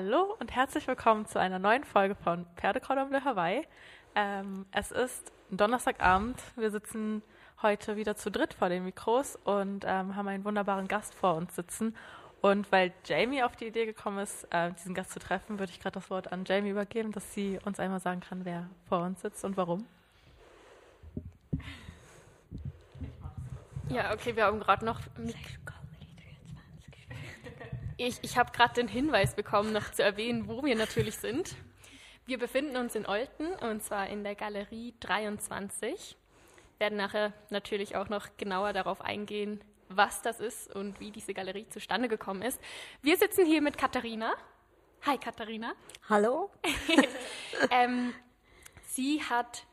Hallo und herzlich willkommen zu einer neuen Folge von Pferdecordon Bleu Hawaii. Ähm, es ist Donnerstagabend. Wir sitzen heute wieder zu dritt vor den Mikros und ähm, haben einen wunderbaren Gast vor uns sitzen. Und weil Jamie auf die Idee gekommen ist, äh, diesen Gast zu treffen, würde ich gerade das Wort an Jamie übergeben, dass sie uns einmal sagen kann, wer vor uns sitzt und warum. Ja, okay, wir haben gerade noch. Ich, ich habe gerade den Hinweis bekommen, noch zu erwähnen, wo wir natürlich sind. Wir befinden uns in Olten und zwar in der Galerie 23. Werden nachher natürlich auch noch genauer darauf eingehen, was das ist und wie diese Galerie zustande gekommen ist. Wir sitzen hier mit Katharina. Hi Katharina. Hallo. ähm, sie hat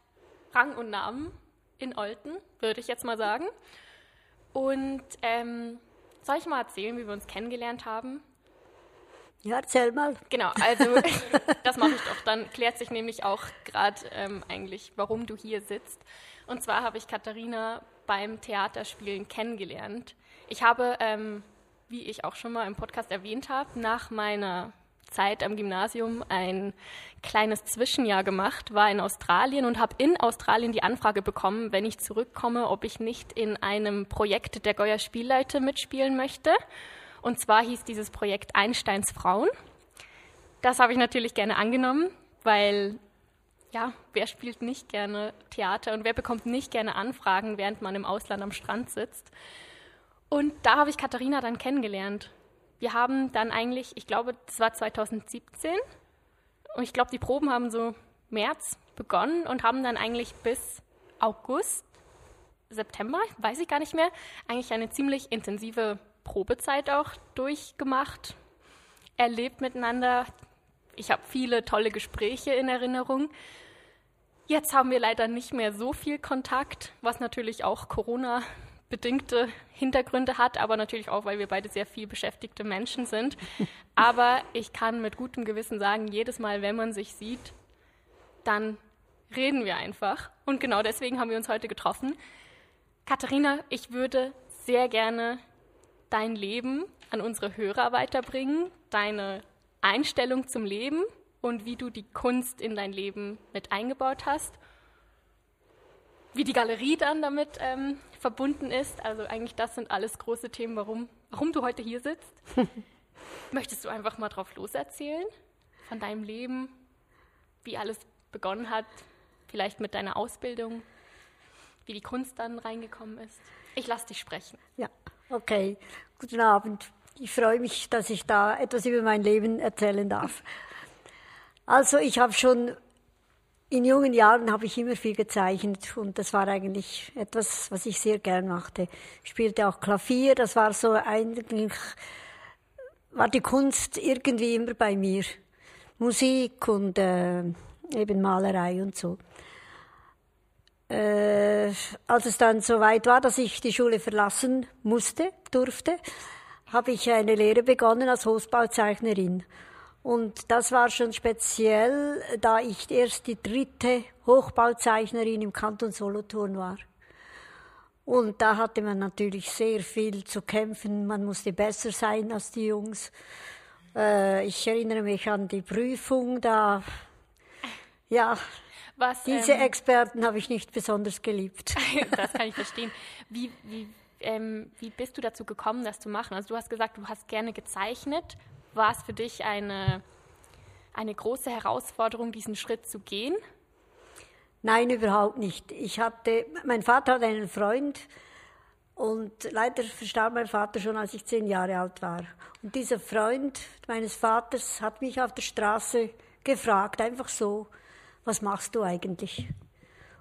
Rang und Namen in Olten, würde ich jetzt mal sagen. Und ähm, soll ich mal erzählen, wie wir uns kennengelernt haben? Ja, erzähl mal. Genau, also das mache ich doch. Dann klärt sich nämlich auch gerade ähm, eigentlich, warum du hier sitzt. Und zwar habe ich Katharina beim Theaterspielen kennengelernt. Ich habe, ähm, wie ich auch schon mal im Podcast erwähnt habe, nach meiner Zeit am Gymnasium ein kleines Zwischenjahr gemacht, war in Australien und habe in Australien die Anfrage bekommen, wenn ich zurückkomme, ob ich nicht in einem Projekt der Goya Spielleute mitspielen möchte. Und zwar hieß dieses Projekt Einsteins Frauen. Das habe ich natürlich gerne angenommen, weil ja, wer spielt nicht gerne Theater und wer bekommt nicht gerne Anfragen, während man im Ausland am Strand sitzt. Und da habe ich Katharina dann kennengelernt wir haben dann eigentlich, ich glaube, das war 2017 und ich glaube, die Proben haben so März begonnen und haben dann eigentlich bis August, September, weiß ich gar nicht mehr, eigentlich eine ziemlich intensive Probezeit auch durchgemacht, erlebt miteinander. Ich habe viele tolle Gespräche in Erinnerung. Jetzt haben wir leider nicht mehr so viel Kontakt, was natürlich auch Corona bedingte Hintergründe hat, aber natürlich auch, weil wir beide sehr viel beschäftigte Menschen sind. Aber ich kann mit gutem Gewissen sagen, jedes Mal, wenn man sich sieht, dann reden wir einfach. Und genau deswegen haben wir uns heute getroffen. Katharina, ich würde sehr gerne dein Leben an unsere Hörer weiterbringen, deine Einstellung zum Leben und wie du die Kunst in dein Leben mit eingebaut hast wie die Galerie dann damit ähm, verbunden ist. Also eigentlich das sind alles große Themen, warum, warum du heute hier sitzt. Möchtest du einfach mal drauf loserzählen von deinem Leben, wie alles begonnen hat, vielleicht mit deiner Ausbildung, wie die Kunst dann reingekommen ist? Ich lasse dich sprechen. Ja, okay. Guten Abend. Ich freue mich, dass ich da etwas über mein Leben erzählen darf. Also ich habe schon in jungen Jahren habe ich immer viel gezeichnet und das war eigentlich etwas, was ich sehr gern machte. Ich spielte auch Klavier, das war so eigentlich, war die Kunst irgendwie immer bei mir. Musik und äh, eben Malerei und so. Äh, als es dann so weit war, dass ich die Schule verlassen musste, durfte, habe ich eine Lehre begonnen als Hofbauzeichnerin. Und das war schon speziell, da ich erst die dritte Hochbauzeichnerin im Kanton Solothurn war. Und da hatte man natürlich sehr viel zu kämpfen. Man musste besser sein als die Jungs. Äh, ich erinnere mich an die Prüfung da. Ja, Was, diese ähm, Experten habe ich nicht besonders geliebt. das kann ich verstehen. Wie, wie, ähm, wie bist du dazu gekommen, das zu machen? Also du hast gesagt, du hast gerne gezeichnet war es für dich eine, eine große Herausforderung, diesen Schritt zu gehen? Nein, überhaupt nicht. Ich hatte, mein Vater hat einen Freund und leider verstarb mein Vater schon, als ich zehn Jahre alt war. Und dieser Freund meines Vaters hat mich auf der Straße gefragt, einfach so, was machst du eigentlich?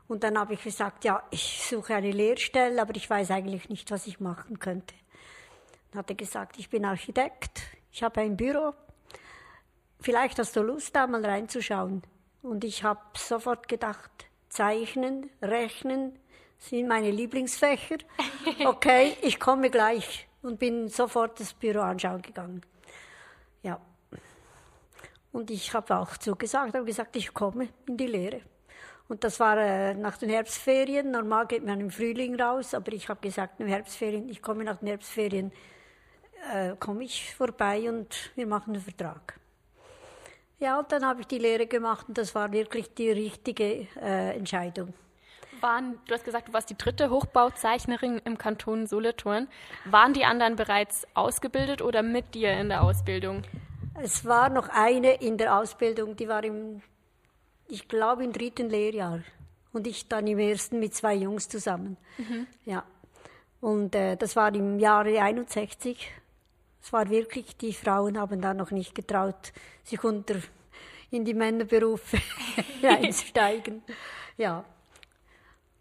Und dann habe ich gesagt, ja, ich suche eine Lehrstelle, aber ich weiß eigentlich nicht, was ich machen könnte. Dann hat er gesagt, ich bin Architekt, ich habe ein Büro. Vielleicht hast du Lust, da mal reinzuschauen. Und ich habe sofort gedacht, Zeichnen, Rechnen sind meine Lieblingsfächer. Okay, ich komme gleich und bin sofort das Büro anschauen gegangen. Ja. Und ich habe auch zugesagt, habe gesagt, ich komme in die Lehre. Und das war äh, nach den Herbstferien. Normal geht man im Frühling raus, aber ich habe gesagt, in den Herbstferien, ich komme nach den Herbstferien äh, komme ich vorbei und wir machen einen Vertrag. Ja, und dann habe ich die Lehre gemacht und das war wirklich die richtige äh, Entscheidung. Waren, du hast gesagt, du warst die dritte Hochbauzeichnerin im Kanton Solothurn. Waren die anderen bereits ausgebildet oder mit dir in der Ausbildung? Es war noch eine in der Ausbildung, die war im, ich glaube, im dritten Lehrjahr. Und ich dann im ersten mit zwei Jungs zusammen. Ja. Und äh, das war im Jahre 61. Es war wirklich, die Frauen haben da noch nicht getraut, sich unter in die Männerberufe einzusteigen. Ja.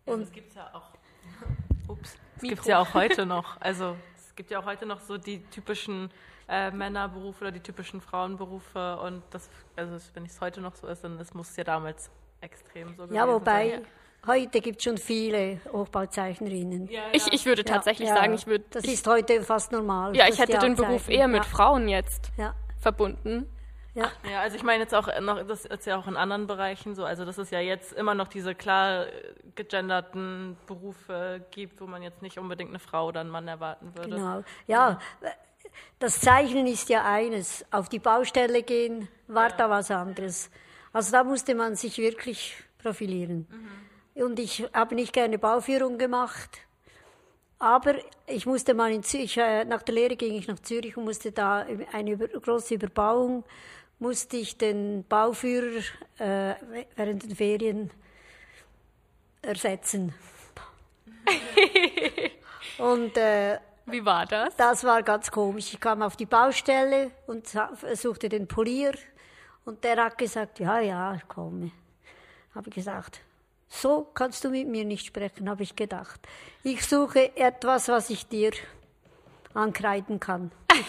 Und das gibt es ja auch. Ups. Das gibt es ja auch heute noch. Also es gibt ja auch heute noch so die typischen äh, Männerberufe oder die typischen Frauenberufe und das, also wenn es heute noch so ist, dann das muss es ja damals extrem so gewesen Ja, wobei sein. Heute gibt es schon viele Hochbauzeichnerinnen. Ja, Ich, ich würde tatsächlich Ja, sagen, ich würde. Das ist heute fast normal. Ja, ich hätte den Beruf eher mit ja. Frauen jetzt Ja, verbunden. ja. Ja, also ich meine jetzt auch noch, das ist ja auch in anderen Bereichen so, also dass es ja jetzt immer noch diese klar gegenderten Berufe gibt, wo man jetzt nicht unbedingt eine Frau oder einen Mann erwarten würde. Genau. Ja, das Zeichnen ist ja eines. Auf die Baustelle gehen war da was anderes. Also da musste man sich wirklich profilieren. Und ich habe nicht gerne Bauführung gemacht. Aber ich musste mal in Zürich, äh, nach der Lehre ging ich nach Zürich und musste da eine große Überbauung, musste ich den Bauführer äh, während den Ferien ersetzen. und äh, Wie war das? das war ganz komisch. Ich kam auf die Baustelle und suchte den Polier und der hat gesagt, ja, ja, ich komme. Habe ich gesagt, so kannst du mit mir nicht sprechen, habe ich gedacht. Ich suche etwas, was ich dir ankreiden kann.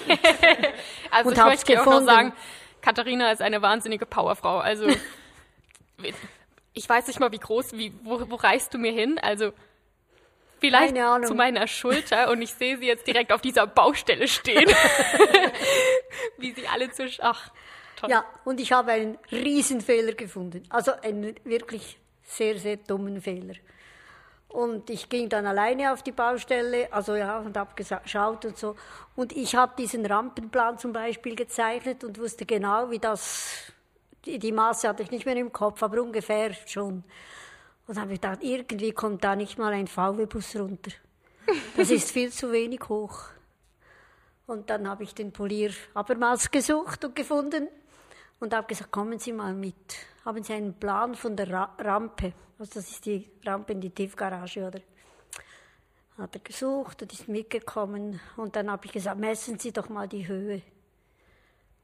Also Und ich möchte dir auch noch sagen, Katharina ist eine wahnsinnige Powerfrau. Also ich weiß nicht mal, wie groß, wie, wo, wo reichst du mir hin? Also vielleicht zu meiner Schulter und ich sehe sie jetzt direkt auf dieser Baustelle stehen. wie sie alle zu... Ach, toll. Ja, und ich habe einen Riesenfehler gefunden. Also einen wirklich sehr, sehr dummen Fehler. Und ich ging dann alleine auf die Baustelle, also ja, und habe geschaut und so. Und ich habe diesen Rampenplan zum Beispiel gezeichnet und wusste genau, wie das, die, die Maße hatte ich nicht mehr im Kopf, aber ungefähr schon. Und habe ich gedacht, irgendwie kommt da nicht mal ein VW-Bus runter. Das ist viel zu wenig hoch. Und dann habe ich den Polier abermals gesucht und gefunden und habe gesagt, kommen Sie mal mit. Haben Sie einen Plan von der Ra Rampe? Also das ist die Rampe in die Tiefgarage, oder? Hat er gesucht und ist mitgekommen. Und dann habe ich gesagt, messen Sie doch mal die Höhe.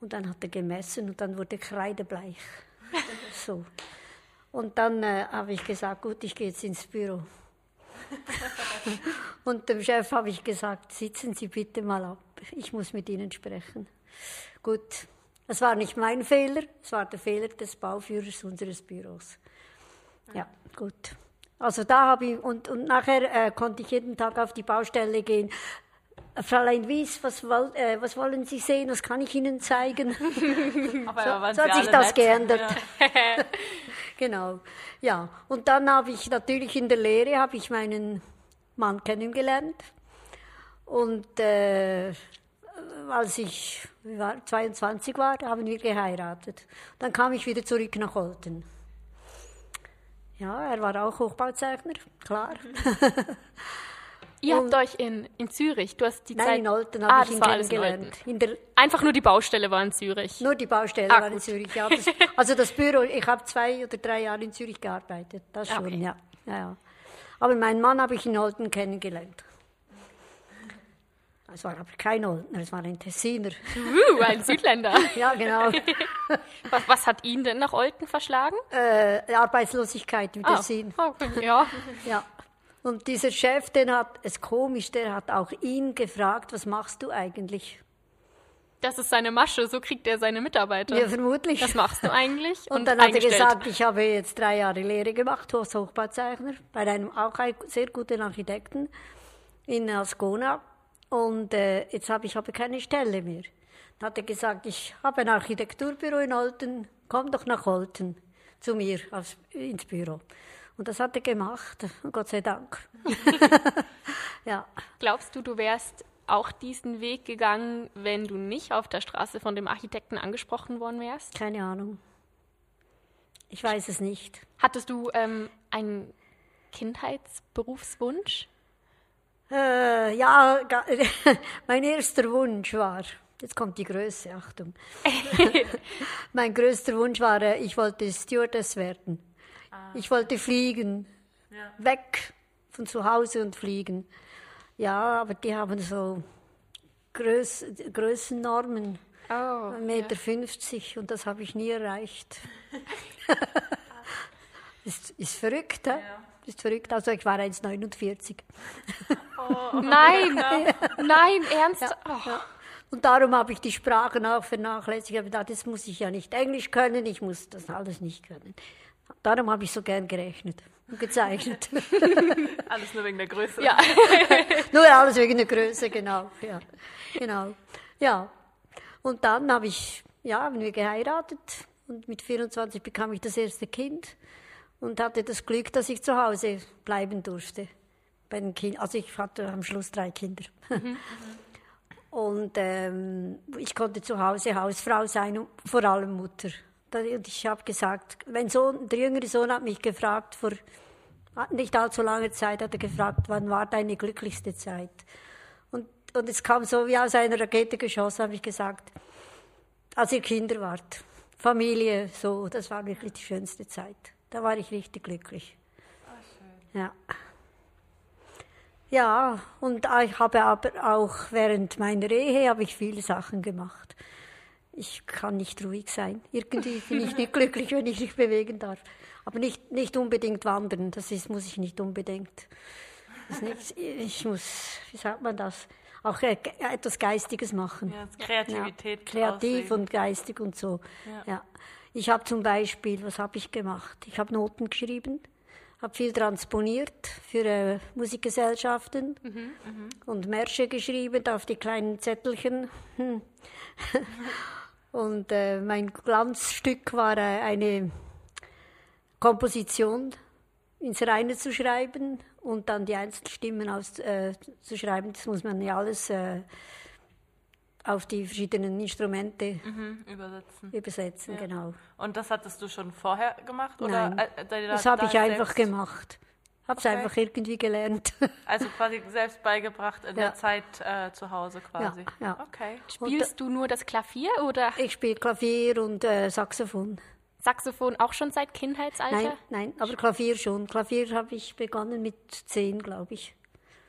Und dann hat er gemessen und dann wurde kreidebleich. so. Und dann äh, habe ich gesagt, gut, ich gehe jetzt ins Büro. Und dem Chef habe ich gesagt, sitzen Sie bitte mal ab, ich muss mit Ihnen sprechen. Gut, es war nicht mein Fehler, es war der Fehler des Bauführers unseres Büros. Ja, gut. Also da habe ich, und, und nachher äh, konnte ich jeden Tag auf die Baustelle gehen. Äh, Fräulein Wies, was, äh, was wollen Sie sehen? Was kann ich Ihnen zeigen? Aber So, so hat sich das nett? geändert. Ja. Genau. Ja, und dann habe ich natürlich in der Lehre habe ich meinen Mann kennengelernt. Und äh, als ich wie war, 22 war, haben wir geheiratet. Dann kam ich wieder zurück nach Olten. Ja, er war auch Hochbauzeichner, klar. Ihr habt euch in, in Zürich, du hast die Zeit... Nein, in Olten ah, habe ich das ihn in kennengelernt. Olten. In der, Einfach nur die Baustelle war in Zürich. nur die Baustelle Ah, war in gut. Zürich. Ja, das, also das Büro, ich habe zwei oder drei Jahre in Zürich gearbeitet. Das Ah, schon, okay. ja. ja, ja. Aber meinen Mann habe ich in Olten kennengelernt. Es war aber kein Oldner, es war ein Tessiner. Uh, ein Südländer. Ja, genau. Was, was hat ihn denn nach Olten verschlagen? äh, Arbeitslosigkeit im Ah, Tessin. okay, ja. Ja. Und dieser Chef, den hat, es komisch, der hat auch ihn gefragt, was machst du eigentlich? Das ist seine Masche, so kriegt er seine Mitarbeiter. Ja, vermutlich. Was machst du eigentlich? Und, dann hat er gesagt, ich habe jetzt drei Jahre Lehre gemacht als Hochbauzeichner bei einem auch ein sehr guten Architekten in Ascona. Und äh, jetzt habe ich aber keine Stelle mehr. Dann hat er gesagt, ich habe ein Architekturbüro in Olten, komm doch nach Olten zu mir aufs, ins Büro. Und das hat er gemacht, Gott sei Dank. ja. Glaubst du, du wärst auch diesen Weg gegangen, wenn du nicht auf der Straße von dem Architekten angesprochen worden wärst? Keine Ahnung. Ich weiß es nicht. Hattest du ähm, einen Kindheitsberufswunsch? Äh, ja, mein erster Wunsch war, jetzt kommt die Größe, Achtung. mein größter Wunsch war, äh, ich wollte Stewardess werden. Ich wollte fliegen, weg von zu Hause und fliegen. Ja, aber die haben so Größ Größennormen, Oh. 1,50 Meter 50, und das habe ich nie erreicht. ist, ist verrückt, hä? Ist verrückt. Also ich war 1,49. Nein, nein, ernst? Oh. Und darum habe ich die Sprachen auch vernachlässigt. Ich habe gedacht, das muss ich ja nicht Englisch können, ich muss das alles nicht können. Darum habe ich so gern gerechnet und gezeichnet. Alles nur wegen der Größe. Ja. Nur alles wegen der Größe, genau. Ja, genau. Ja. Und dann habe ich, ja, haben wir geheiratet und mit 24 bekam ich das erste Kind und hatte das Glück, dass ich zu Hause bleiben durfte. Bei den kind also ich hatte am Schluss drei Kinder. Und ähm, ich konnte zu Hause Hausfrau sein und vor allem Mutter. Und ich habe gesagt, mein Sohn, der jüngere Sohn hat mich gefragt, vor nicht allzu langer Zeit hat er gefragt, wann war deine glücklichste Zeit? Und, und es kam so wie aus einer Rakete geschossen, habe ich gesagt, als ihr Kinder wart. Familie, so, das war wirklich die schönste Zeit. Da war ich richtig glücklich. Ja. Ja, und ich habe aber auch während meiner Ehe habe ich viele Sachen gemacht. Ich kann nicht ruhig sein. Irgendwie bin ich nicht glücklich, wenn ich mich bewegen darf. Aber nicht, nicht unbedingt wandern, das ist, muss ich nicht unbedingt. Nicht, ich muss, wie sagt man das, auch äh, ge- etwas Geistiges machen. Ja, Kreativität. Kreativ ausleben. und geistig und so. Ja. Ja. Ich habe zum Beispiel, was habe ich gemacht? Ich habe Noten geschrieben, habe viel transponiert für äh, Musikgesellschaften und Märsche geschrieben auf die kleinen Zettelchen. Hm. und äh, mein Glanzstück war äh, eine Komposition ins Reine zu schreiben und dann die Einzelstimmen aus, äh, zu schreiben. Das muss man ja alles äh, auf die verschiedenen Instrumente Mhm, übersetzen. übersetzen, genau. Und das hattest du schon vorher gemacht? Oder Nein, äh, da- das da habe ich selbst- einfach gemacht. Habe es Okay. einfach irgendwie gelernt. Also quasi selbst beigebracht in Ja. der Zeit äh, zu Hause quasi. ja. Okay. Spielst du nur das Klavier oder Ich spiele Klavier und äh, Saxophon. Saxophon auch schon seit Kindheitsalter? Nein, nein, aber Klavier schon. Klavier habe ich begonnen mit zehn, glaube ich.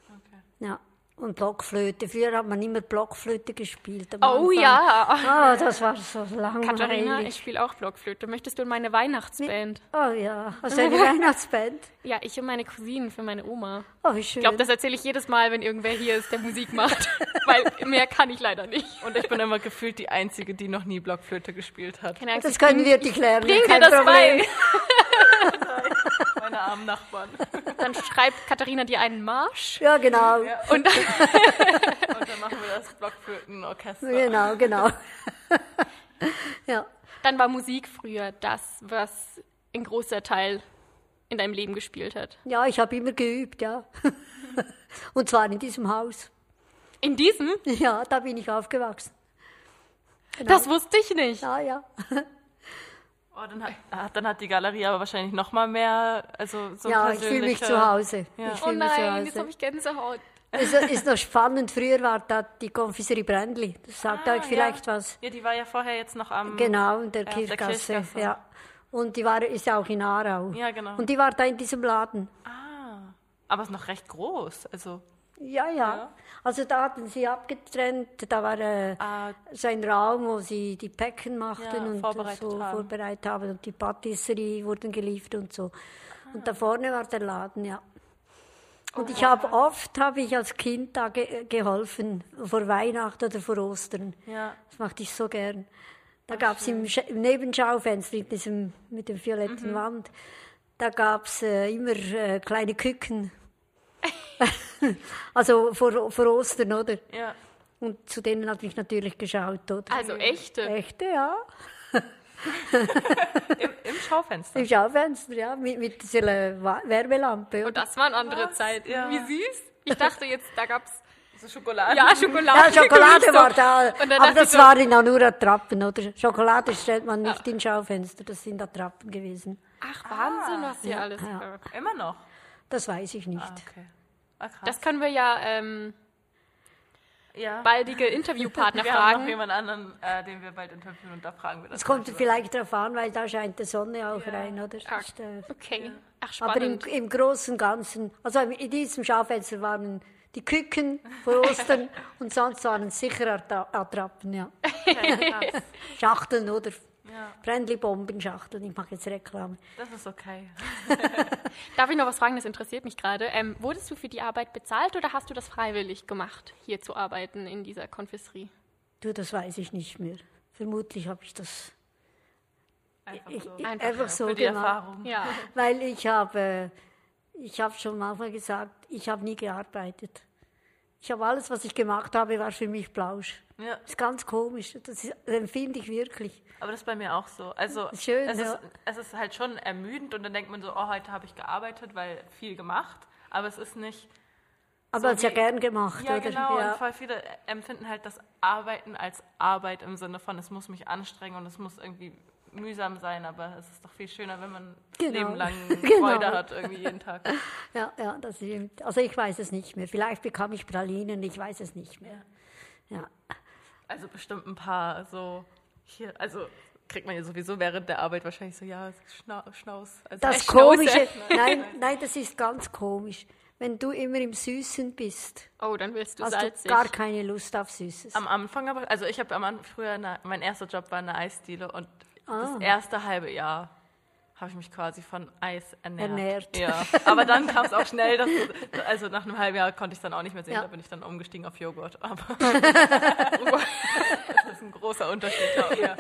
okay. Ja. Und Blockflöte. Früher hat man immer Blockflöte gespielt. Oh ja. Ah, das war so Katharina, ich langweilig. spiele auch Blockflöte. Möchtest du in meine Weihnachtsband? Oh ja, hast du eine Weihnachtsband? Ja, ich und meine Cousinen für meine Oma. Oh, wie schön. Ich glaube, das erzähle ich jedes Mal, wenn irgendwer hier ist, der Musik macht. Weil mehr kann ich leider nicht. Und ich bin immer gefühlt die Einzige, die noch nie Blockflöte gespielt hat. Keine Angst, das können wir dir klären. bring dir das Problem. bei. Meine armen Nachbarn. Dann schreibt Katharina dir einen Marsch. Ja, genau. Und dann, Und dann machen wir das Blockflötenorchester. Genau, genau. ja. dann war Musik früher das, was ein großer Teil in deinem Leben gespielt hat. ja, ich habe immer geübt, ja. Und zwar in diesem Haus. In diesem? Ja, da bin ich aufgewachsen. Das wusste ich nicht. Ja, ja. Oh, dann, hat, ah, dann hat die Galerie aber wahrscheinlich noch mal mehr, also so Ja, ich fühle mich zu Hause. Ja. Ich Oh nein, jetzt habe ich Gänsehaut. Es ist noch spannend, früher war da die Konfiserie Brändli. Das sagt Ah, euch vielleicht ja. was. Ja, die war ja vorher jetzt noch am... Genau, in der Ja, auf der Kirchgasse. Kirchgasse. Ja. Und die war, ist ja auch in Aarau. Ja, genau. Und die war da in diesem Laden. Ah, aber ist noch recht groß, also... Ja, ja. Ja. Also da hatten sie abgetrennt, da war äh, Ah, so ein Raum, wo sie die Päcken machten Ja, und vorbereitet so haben. vorbereitet haben und die Patisserie wurden geliefert und so. Und da vorne war der Laden, ja. Und Oh, ich habe oft habe ich als Kind da ge geholfen, vor Weihnachten oder vor Ostern. ja. Das machte ich so gern. Da gab es im, im Nebenschaufenster mit, diesem, mit dem Mhm. violetten Wand, da gab es äh, immer äh, kleine Küken. also vor, vor Ostern, oder? Ja. Und zu denen habe ich natürlich geschaut, oder? Also echte. Echte, ja. Im, Im Schaufenster. Im Schaufenster, ja, mit, mit dieser Wärmelampe. Und Oder? das waren andere Was? Zeiten. Ja. Wie süß. Ich dachte jetzt, da gab's So Schokolade. Ja, Schokolade. Ja, Schokolade war da, aber das ich so, waren ja nur Attrappen, oder? Schokolade stellt man nicht in Schaufenster, das sind Attrappen gewesen. Ach, Wahnsinn, was hier alles. ja. äh, Immer noch. Das weiß ich nicht. Ah, okay. Ah. Das können wir ja ähm, ja. baldige Interviewpartner wir haben noch fragen. jemand anderen, äh, den wir bald interviewen und da fragen wir das. Es kommt mal. vielleicht darauf an, weil da scheint die Sonne auch rein, oder? Ah, äh, Okay. Ach, aber im, spannend. im Großen und Ganzen, also in diesem Schaufenster waren die Küken vor Ostern und sonst waren es sicher Attrappen, ja. Schachteln oder Ja, Friendly-Bombenschachteln, ich mache jetzt Reklame. das ist okay. Darf ich noch was fragen? Das interessiert mich gerade. Ähm, wurdest du für die Arbeit bezahlt oder hast du das freiwillig gemacht, hier zu arbeiten in dieser Konfisserie? Du, das weiß ich nicht mehr. Vermutlich habe ich das Einfach ich, so. ich, Einfach einfach so Für die gemacht. Erfahrung. Ja. Weil ich habe, ich habe schon manchmal gesagt, ich habe nie gearbeitet. Ich habe alles, was ich gemacht habe, war für mich Plausch. Ja, Das ist ganz komisch. Das, ist, das empfinde ich wirklich. aber das ist bei mir auch so. Also Schön, es, ja. ist, es ist halt schon ermüdend und dann denkt man so, oh, heute habe ich gearbeitet, weil viel gemacht. Aber es ist nicht. Aber So es ist ja gern gemacht, Ja, oder? genau. Ja. Und voll viele empfinden halt das Arbeiten als Arbeit im Sinne von, es muss mich anstrengen und es muss irgendwie mühsam sein, aber es ist doch viel schöner, wenn man Genau. Leben lang Genau. Freude hat, irgendwie jeden Tag. ja, ja, das stimmt. Also ich weiß es nicht mehr. Vielleicht bekam ich Pralinen, ich weiß es nicht mehr. Ja. Also bestimmt ein paar so hier, also kriegt man ja sowieso während der Arbeit wahrscheinlich so, ja, Schna Schnaus. Also Das. Komische, nein, nein, das ist ganz komisch. Wenn du immer im Süßen bist, Oh, dann wirst du hast salzig. du gar keine Lust auf Süßes. Am Anfang aber, also ich habe am Anfang früher, eine, mein erster Job war eine Eisdiele und Ah. das erste halbe Jahr habe ich mich quasi von Eis ernährt. Ernährt. Ja, aber dann kam es auch schnell, dass, also nach einem halben Jahr konnte ich es dann auch nicht mehr sehen, Ja. da bin ich dann umgestiegen auf Joghurt. Aber das ist ein großer Unterschied. Auch, ja.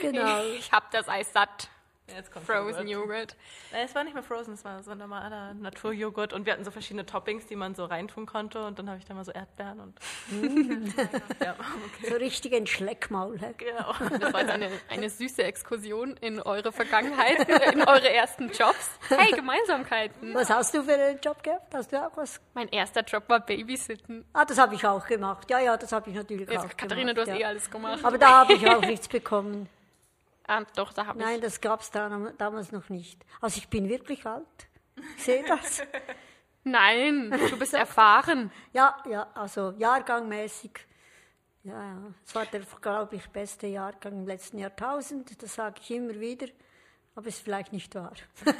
Genau. Ich hab das Eis satt. Jetzt kommt Frozen Joghurt. Joghurt. Nein, es war nicht mehr Frozen, es war so ein normaler Naturjoghurt und wir hatten so verschiedene Toppings, die man so reintun konnte und dann habe ich da mal so Erdbeeren und ja, okay. So richtig ein Schleckmaul. hä? Genau. Das war jetzt eine, eine süße Exkursion in eure Vergangenheit, in eure ersten Jobs. Hey, Gemeinsamkeiten. Was hast du für einen Job gehabt? Hast du auch was? Mein erster Job war Babysitten. Ah, das habe ich auch gemacht. Ja, ja, das habe ich natürlich Jetzt, auch Katharina, gemacht. du hast ja. eh alles gemacht. Aber da habe ich auch nichts bekommen. Ah, doch, da habe ich. Nein, das gab es da, damals noch nicht. Also ich bin wirklich alt. Ich sehe das. Nein, du bist erfahren. Ja, ja, also jahrgangmäßig. Ja, ja. Es war der, glaube ich, beste Jahrgang im letzten Jahrtausend. Das sage ich immer wieder. Aber ist vielleicht nicht wahr.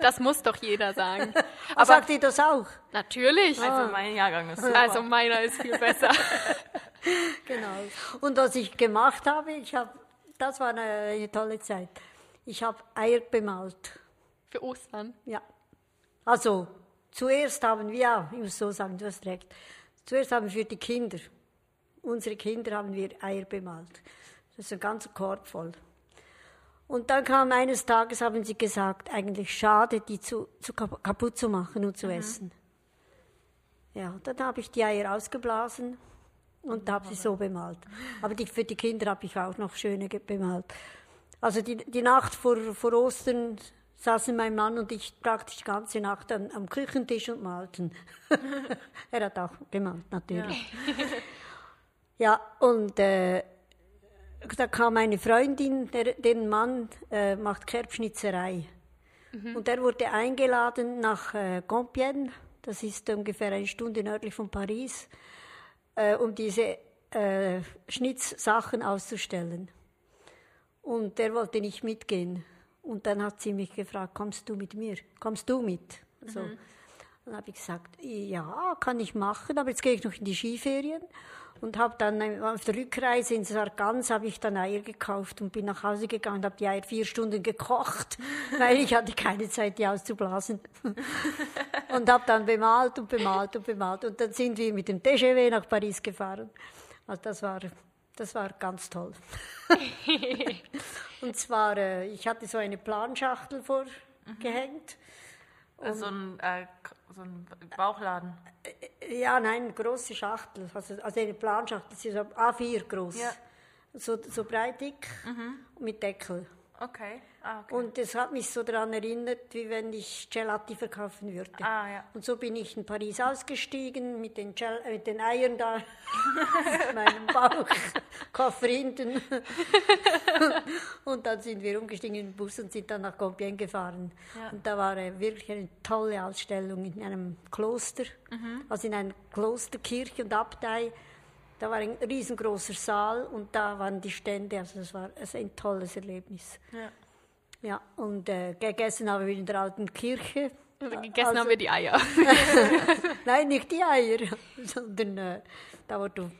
Das muss doch jeder sagen. Aber Aber sagt ihr das auch? natürlich. Also mein Jahrgang ist super. Also meiner ist viel besser. Genau. Und was ich gemacht habe, ich habe, das war eine, tolle Zeit. Ich habe Eier bemalt. Für Ostern. Ja. Also, zuerst haben wir, ja, ich muss so sagen, du hast recht. Zuerst haben wir für die Kinder, unsere Kinder haben wir Eier bemalt. Das ist ein ganzer Korb voll. Und dann kam eines Tages, haben sie gesagt, eigentlich schade, die zu, zu kap- kaputt zu machen und zu essen. Ja, dann habe ich die Eier ausgeblasen und habe sie so bemalt. Aber die, für die Kinder habe ich auch noch schöne bemalt. Also die, die Nacht vor, vor Ostern saßen mein Mann und ich praktisch die ganze Nacht am, am Küchentisch und malten. er hat auch gemalt, natürlich. Ja, und äh, da kam eine Freundin, der, deren Mann äh, macht Kerbschnitzerei. Und er wurde eingeladen nach äh, Compiègne, das ist ungefähr eine Stunde nördlich von Paris, äh, um diese äh, Schnitzsachen auszustellen. Und der wollte nicht mitgehen. Und dann hat sie mich gefragt, kommst du mit mir? Kommst du mit? So. Dann habe ich gesagt, ja, kann ich machen, aber jetzt gehe ich noch in die Skiferien. Und habe dann äh, auf der Rückreise in Sargans habe ich dann Eier gekauft und bin nach Hause gegangen und habe die Eier vier Stunden gekocht, weil ich hatte keine Zeit, die auszublasen. und habe dann bemalt und bemalt und bemalt. Und dann sind wir mit dem TGV nach Paris gefahren. Also das war, das war ganz toll. und zwar, äh, ich hatte so eine Planschachtel vorgehängt. So, ein, äh, so ein Bauchladen. Ja, nein, eine große Schachtel, also, also eine Planschachtel, das ist so A4 groß. Ja. So, so breit dick mit Deckel. Okay. Ah, okay. Und das hat mich so daran erinnert, wie wenn ich Gelati verkaufen würde. Ah, ja. Und so bin ich in Paris ausgestiegen mit den, Gel äh, mit den Eiern da meinem Bauch, Koffer hinten. und dann sind wir umgestiegen in den Bus und sind dann nach Compiègne gefahren. Ja. Und da war äh, wirklich eine tolle Ausstellung in einem Kloster, Mhm. also in einer Klosterkirche und Abtei. Da war ein riesengroßer Saal und da waren die Stände. Also das war also ein tolles Erlebnis. Ja. Ja, und äh, gegessen haben wir in der alten Kirche. Also gegessen Also- haben wir die Eier. Nein, nicht die Eier, sondern äh, da wurde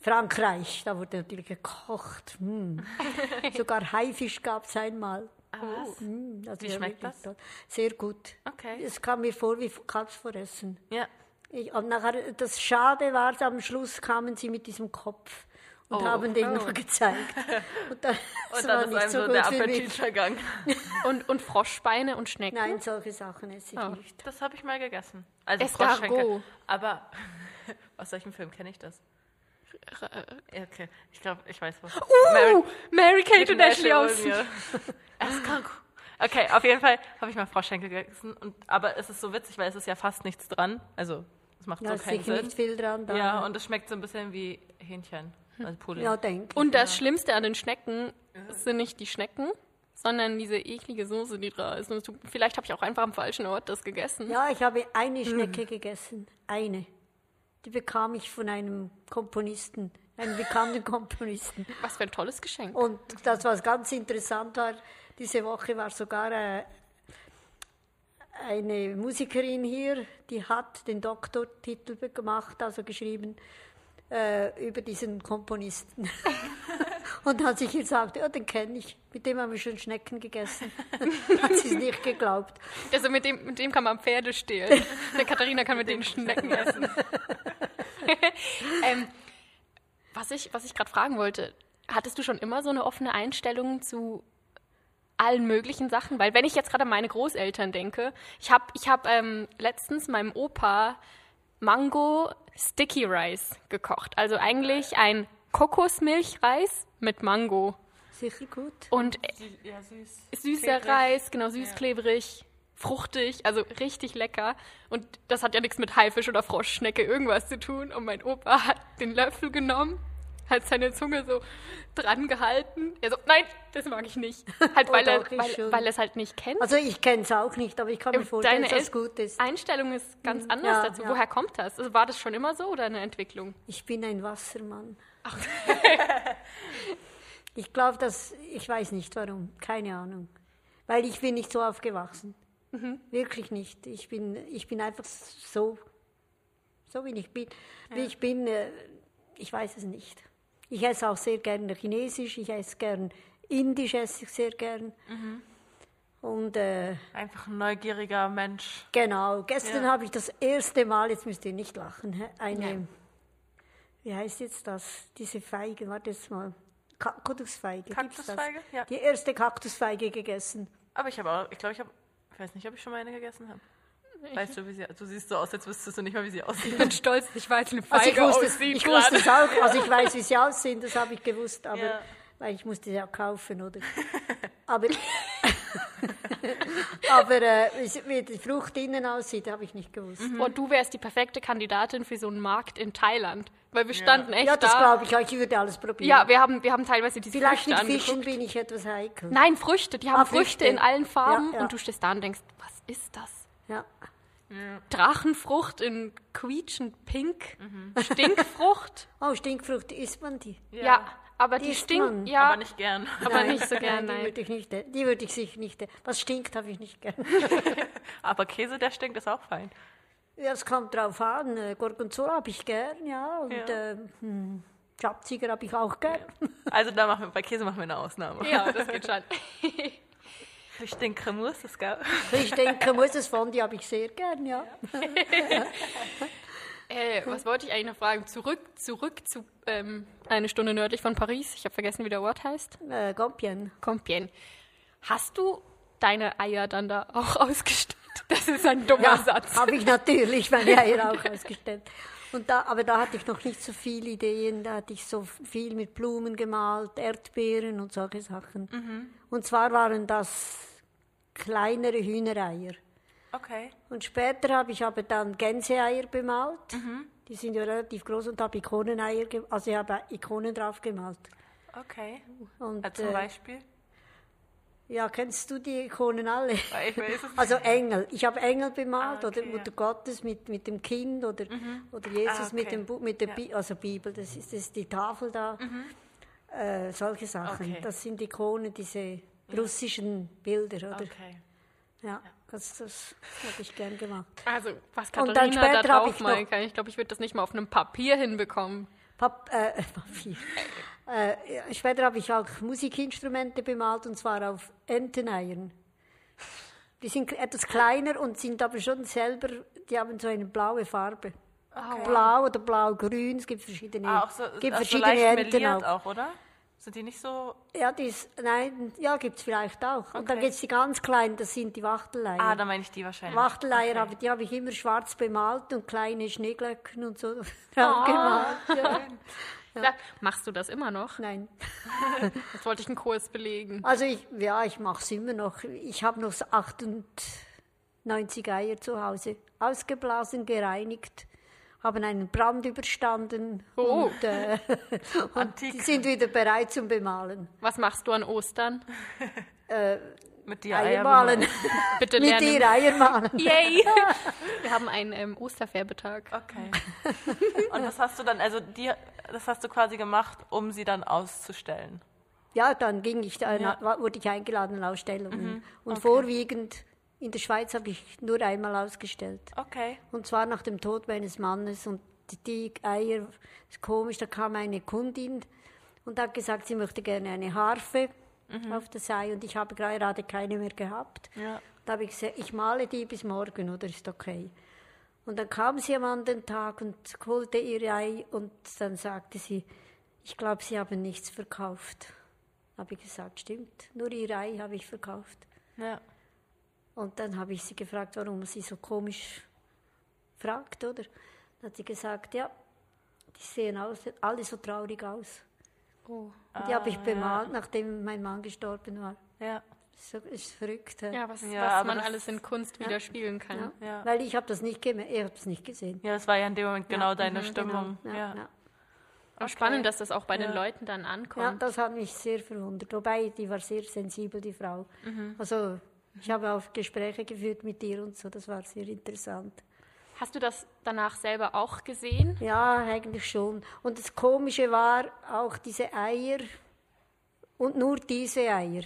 Frankreich, da wurde natürlich gekocht. Mm. Sogar Haifisch gab es einmal. was? Mm, das Wie schmeckt das? toll. Sehr gut. Okay. Es kam mir vor wie Kalbsvoressen. Ja. Ich, und nachher, das Schade war, am Schluss kamen sie mit diesem Kopf und Oh. haben den Oh. noch gezeigt. Und, das Und war dann ist nicht einem so so der Appetit vergangen. Und, und Froschbeine und Schnecken. Nein, solche Sachen esse ich Oh. nicht. Das habe ich mal gegessen. Also. Froschschenkel. Aber aus welchem Film kenne ich das? Ja, okay. Ich glaube, ich weiß was. Uh, Mary Kate und Ashley aus. Olivia. Escargot. Okay, auf jeden Fall habe ich mal Froschschenkel gegessen. Und, aber es ist so witzig, weil es ist ja fast nichts dran. Also, es macht Da so ist keinen Sinn. nicht viel dran. Da. Ja, und es schmeckt so ein bisschen wie Hähnchen. Also ja denk. Und das Schlimmste an den Schnecken sind nicht die Schnecken, sondern diese eklige Soße, die da ist. Und vielleicht habe ich auch einfach am falschen Ort das gegessen. Ja, ich habe eine Schnecke gegessen. Eine. Die bekam ich von einem Komponisten, einem bekannten Komponisten. Was für ein tolles Geschenk. Und das, was ganz interessant war, diese Woche war sogar äh, eine Musikerin hier, die hat den Doktortitel gemacht, also geschrieben äh, über diesen Komponisten. Und hat sich gesagt, ja, den kenne ich, mit dem haben wir schon Schnecken gegessen. hat sie es nicht geglaubt. Also mit dem, mit dem kann man Pferde stehlen. Der Katharina kann mit den Schnecken essen. ähm, was ich, was ich gerade fragen wollte, hattest du schon immer so eine offene Einstellung zu allen möglichen Sachen? Weil wenn ich jetzt gerade an meine Großeltern denke, ich habe ich hab, ähm, letztens meinem Opa Mango Sticky Rice gekocht. Also eigentlich ein Kokosmilchreis mit Mango. Sicher gut. Und Ja, süß. süßer Klebrig. Reis, genau, süß, klebrig, fruchtig, also richtig lecker. Und das hat ja nichts mit Haifisch oder Froschschnecke irgendwas zu tun. Und mein Opa hat den Löffel genommen, hat seine Zunge so dran gehalten. Er so, nein, das mag ich nicht. Halt, Oh, weil, er, doch, ich weil, weil er es halt nicht kennt. Also ich kenne es auch nicht, aber ich kann mir vorstellen, dass es gut ist. Einstellung ist ganz anders ja, dazu. ja. Woher kommt das? Also war das schon immer so oder eine Entwicklung? Ich bin ein Wassermann. ich glaube, dass ich weiß nicht warum, keine Ahnung, weil ich bin nicht so aufgewachsen, Mhm. wirklich nicht. Ich bin, ich bin einfach so, so wie ich bin, wie ich bin. Äh, ich weiß es nicht. Ich esse auch sehr gerne Chinesisch, ich esse gern Indisch, esse ich sehr gern. Mhm. Und äh, Einfach ein neugieriger Mensch. Genau, gestern Ja. habe ich das erste Mal, jetzt müsst ihr nicht lachen, eine, Ja. wie heißt jetzt das, diese Feige, warte jetzt mal, Kaktusfeige. Kaktusfeige? Ja. Die erste Kaktusfeige gegessen. Aber ich habe auch, ich glaube, ich habe, ich weiß nicht, ob ich schon mal eine gegessen habe. Weißt du, wie sie, du siehst so aus, als wüsstest du nicht mal, wie sie aussieht. Ich bin stolz, ich weiß eine Also ich Feige wusste, ich wusste es auch, also ich weiß, wie sie aussehen, das habe ich gewusst, aber, Ja. weil ich musste sie ja kaufen, oder? Aber, aber äh, wie- wie die Frucht innen aussieht, habe ich nicht gewusst. Und du wärst die perfekte Kandidatin für so einen Markt in Thailand. Weil wir standen echt Ja, das da. glaube ich, ich würde alles probieren. Ja, wir haben, wir haben teilweise diese Vielleicht Früchte mit Fischen angeguckt. bin ich etwas heikel. Nein, Früchte. Die haben Ah, Früchte. Früchte. in allen Farben. Ja, ja. Und du stehst da und denkst, was ist das? Ja. Drachenfrucht in quietschend pink. Mhm. Stinkfrucht. Oh, Stinkfrucht, isst man die? Ja. aber Die die, stinkt. Ja, Aber nicht gern. aber nicht so gern, Die nein. würde ich nicht, äh, die würde ich sicher nicht. äh, Was stinkt, habe ich nicht gern. Aber Käse, der stinkt, ist auch fein. Ja, es kommt drauf an. äh, Gorgonzola habe ich gern, ja. Und Ja. äh, hm, Schabziger habe ich auch gern. Also da machen wir, bei Käse machen wir eine Ausnahme. Ja, das geht schon. Ich denke, Cremous ist geil. Ich denke, muss es Fondue habe ich sehr gern, ja. Äh, was wollte ich eigentlich noch fragen? Zurück, zurück zu ähm, eine Stunde nördlich von Paris. Ich habe vergessen, wie der Ort heißt. Äh, Compiègne. Compiègne. Hast du deine Eier dann da auch ausgestellt? Das ist ein dummer Ja, Satz. habe ich natürlich meine Eier auch ausgestellt. Und da, aber da hatte ich noch nicht so viele Ideen. Da hatte ich so viel mit Blumen gemalt, Erdbeeren und solche Sachen. Mhm. Und zwar waren das kleinere Hühnereier. Okay. Und später habe ich aber dann Gänseeier bemalt. Mhm. Die sind ja relativ groß und habe Ikoneneier, also ich habe Ikonen drauf gemalt. Okay. Und, Also zum äh, Beispiel? ja, kennst du die Ikonen alle? Ich weiß es Also Engel. Ich habe Engel bemalt Ah, oder okay, Mutter ja. Gottes mit, mit dem Kind oder, oder Jesus Ah, mit okay. dem Bu mit der Ja. Mhm. Bi also Bibel. Das ist, das ist die Tafel da. Äh, solche Sachen. Okay. Das sind Ikonen, diese russischen Bilder, oder? Okay. Ja, das, das habe ich gern gemacht. Also, was Und dann da drauf ich malen kann, ich glaube, ich würde das nicht mal auf einem Papier hinbekommen. Pap äh, Papier. Äh, später habe ich auch Musikinstrumente bemalt und zwar auf Enteneiern. Die sind etwas kleiner und sind aber schon selber, die haben so eine blaue Farbe. Blau oder blau-grün, es gibt verschiedene, Ah, so, gibt also verschiedene Enten auch. auch, oder? Sind die nicht so... Ja, die ist, nein, ja, gibt es vielleicht auch. Und dann Okay. gibt es die ganz kleinen, das sind die Wachteleier. Ah, da meine ich die wahrscheinlich. Wachteleier, Okay. habe, die habe ich immer schwarz bemalt und kleine Schneeglöcken und so Oh. drauf gemalt. Ja. Da, machst du das immer noch? Nein. Das wollte ich einen Kurs belegen. Also ich, ja, ich mache es immer noch. Ich habe noch so 98 Eier zu Hause. Ausgeblasen, gereinigt, haben einen Brand überstanden Oh. und, äh, und die sind wieder bereit zum Bemalen. Was machst du an Ostern? Mit die Eier malen. Bitte Mit lernen. dir Eier malen. Yay! Wir haben einen ähm, Osterfärbetag. Okay. Und das hast du dann, also die, das hast du quasi gemacht, um sie dann auszustellen. Ja, dann ging ich, da, Ja. wurde ich eingeladen in Ausstellungen. Und vorwiegend in der Schweiz habe ich nur einmal ausgestellt. Okay. Und zwar nach dem Tod meines Mannes. Und die, Eier, ist komisch, da kam eine Kundin und hat gesagt, sie möchte gerne eine Harfe auf das Ei. Und ich habe gerade keine mehr gehabt. Ja. Da habe ich gesagt, ich male die bis morgen, oder ist okay. Und dann kam sie am anderen Tag und holte ihr Ei und dann sagte sie, ich glaube, Sie haben nichts verkauft. Habe ich gesagt, stimmt, nur ihr Ei habe ich verkauft. Ja. Und dann habe ich sie gefragt, warum sie so komisch fragt, oder? Dann hat sie gesagt, ja, die sehen aus, alle so traurig aus. Oh. Und die habe ich bemalt, nachdem mein Mann gestorben war. Ja. So ist verrückt. Ja, was, Ja, was man das- alles in Kunst wieder spielen kann. Ja. Ja. Weil ich habe das nicht ich habe es nicht gesehen. Ja, das war ja in dem Moment genau Ja, deine mhm, Stimmung. Genau. Ja. Ja, ja. Und spannend, dass das auch bei Ja. den Leuten dann ja, ankommt. das hat mich sehr verwundert. Wobei, die war sehr sensibel, die Frau. Mhm. Also, ich habe auch Gespräche geführt mit ihr und so, das war sehr interessant. Hast du das danach selber auch gesehen? Ja, eigentlich schon. Und das Komische war auch diese Eier und nur diese Eier.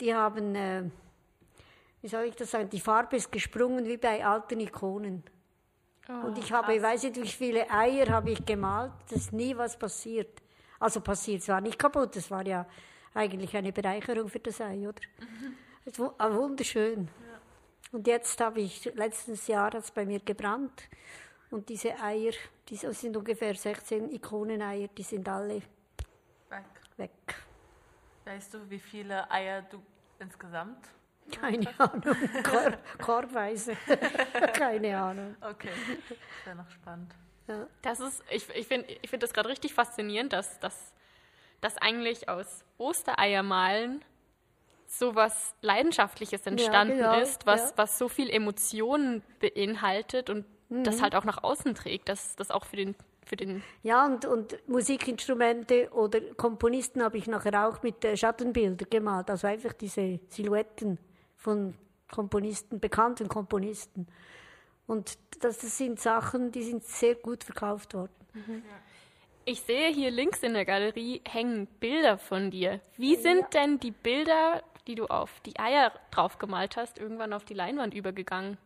Die haben, äh, wie soll ich das sagen, die Farbe ist gesprungen wie bei alten Ikonen. und ich habe, ich weiß nicht, wie viele Eier habe ich gemalt, das ist nie was passiert. Also passiert, es war nicht kaputt, es war ja eigentlich eine Bereicherung für das Ei, oder? Es war ah, wunderschön. Und jetzt habe ich, letztes Jahr hat es bei mir gebrannt. Und diese Eier, die sind ungefähr 16 Ikoneneier, die sind alle Weg. weg. Weißt du, wie viele Eier du insgesamt? Keine Ahnung, Kor korbweise. Keine Ahnung. Okay. Das wäre noch spannend. Das ist, ich, ich finde ich find das gerade richtig faszinierend, dass, dass, dass eigentlich aus Ostereiermalen so was Leidenschaftliches entstanden genau, ist, was, ja. was so viel Emotionen beinhaltet und Mhm. das halt auch nach außen trägt, dass das auch für den, für den Ja, und, und Musikinstrumente oder Komponisten habe ich nachher auch mit äh, Schattenbildern gemalt. Also einfach diese Silhouetten von Komponisten, bekannten Komponisten. Und das, das sind Sachen, die sind sehr gut verkauft worden. Ich sehe hier links in der Galerie hängen Bilder von dir. Wie sind denn die Bilder, die du auf die Eier draufgemalt hast, irgendwann auf die Leinwand übergegangen?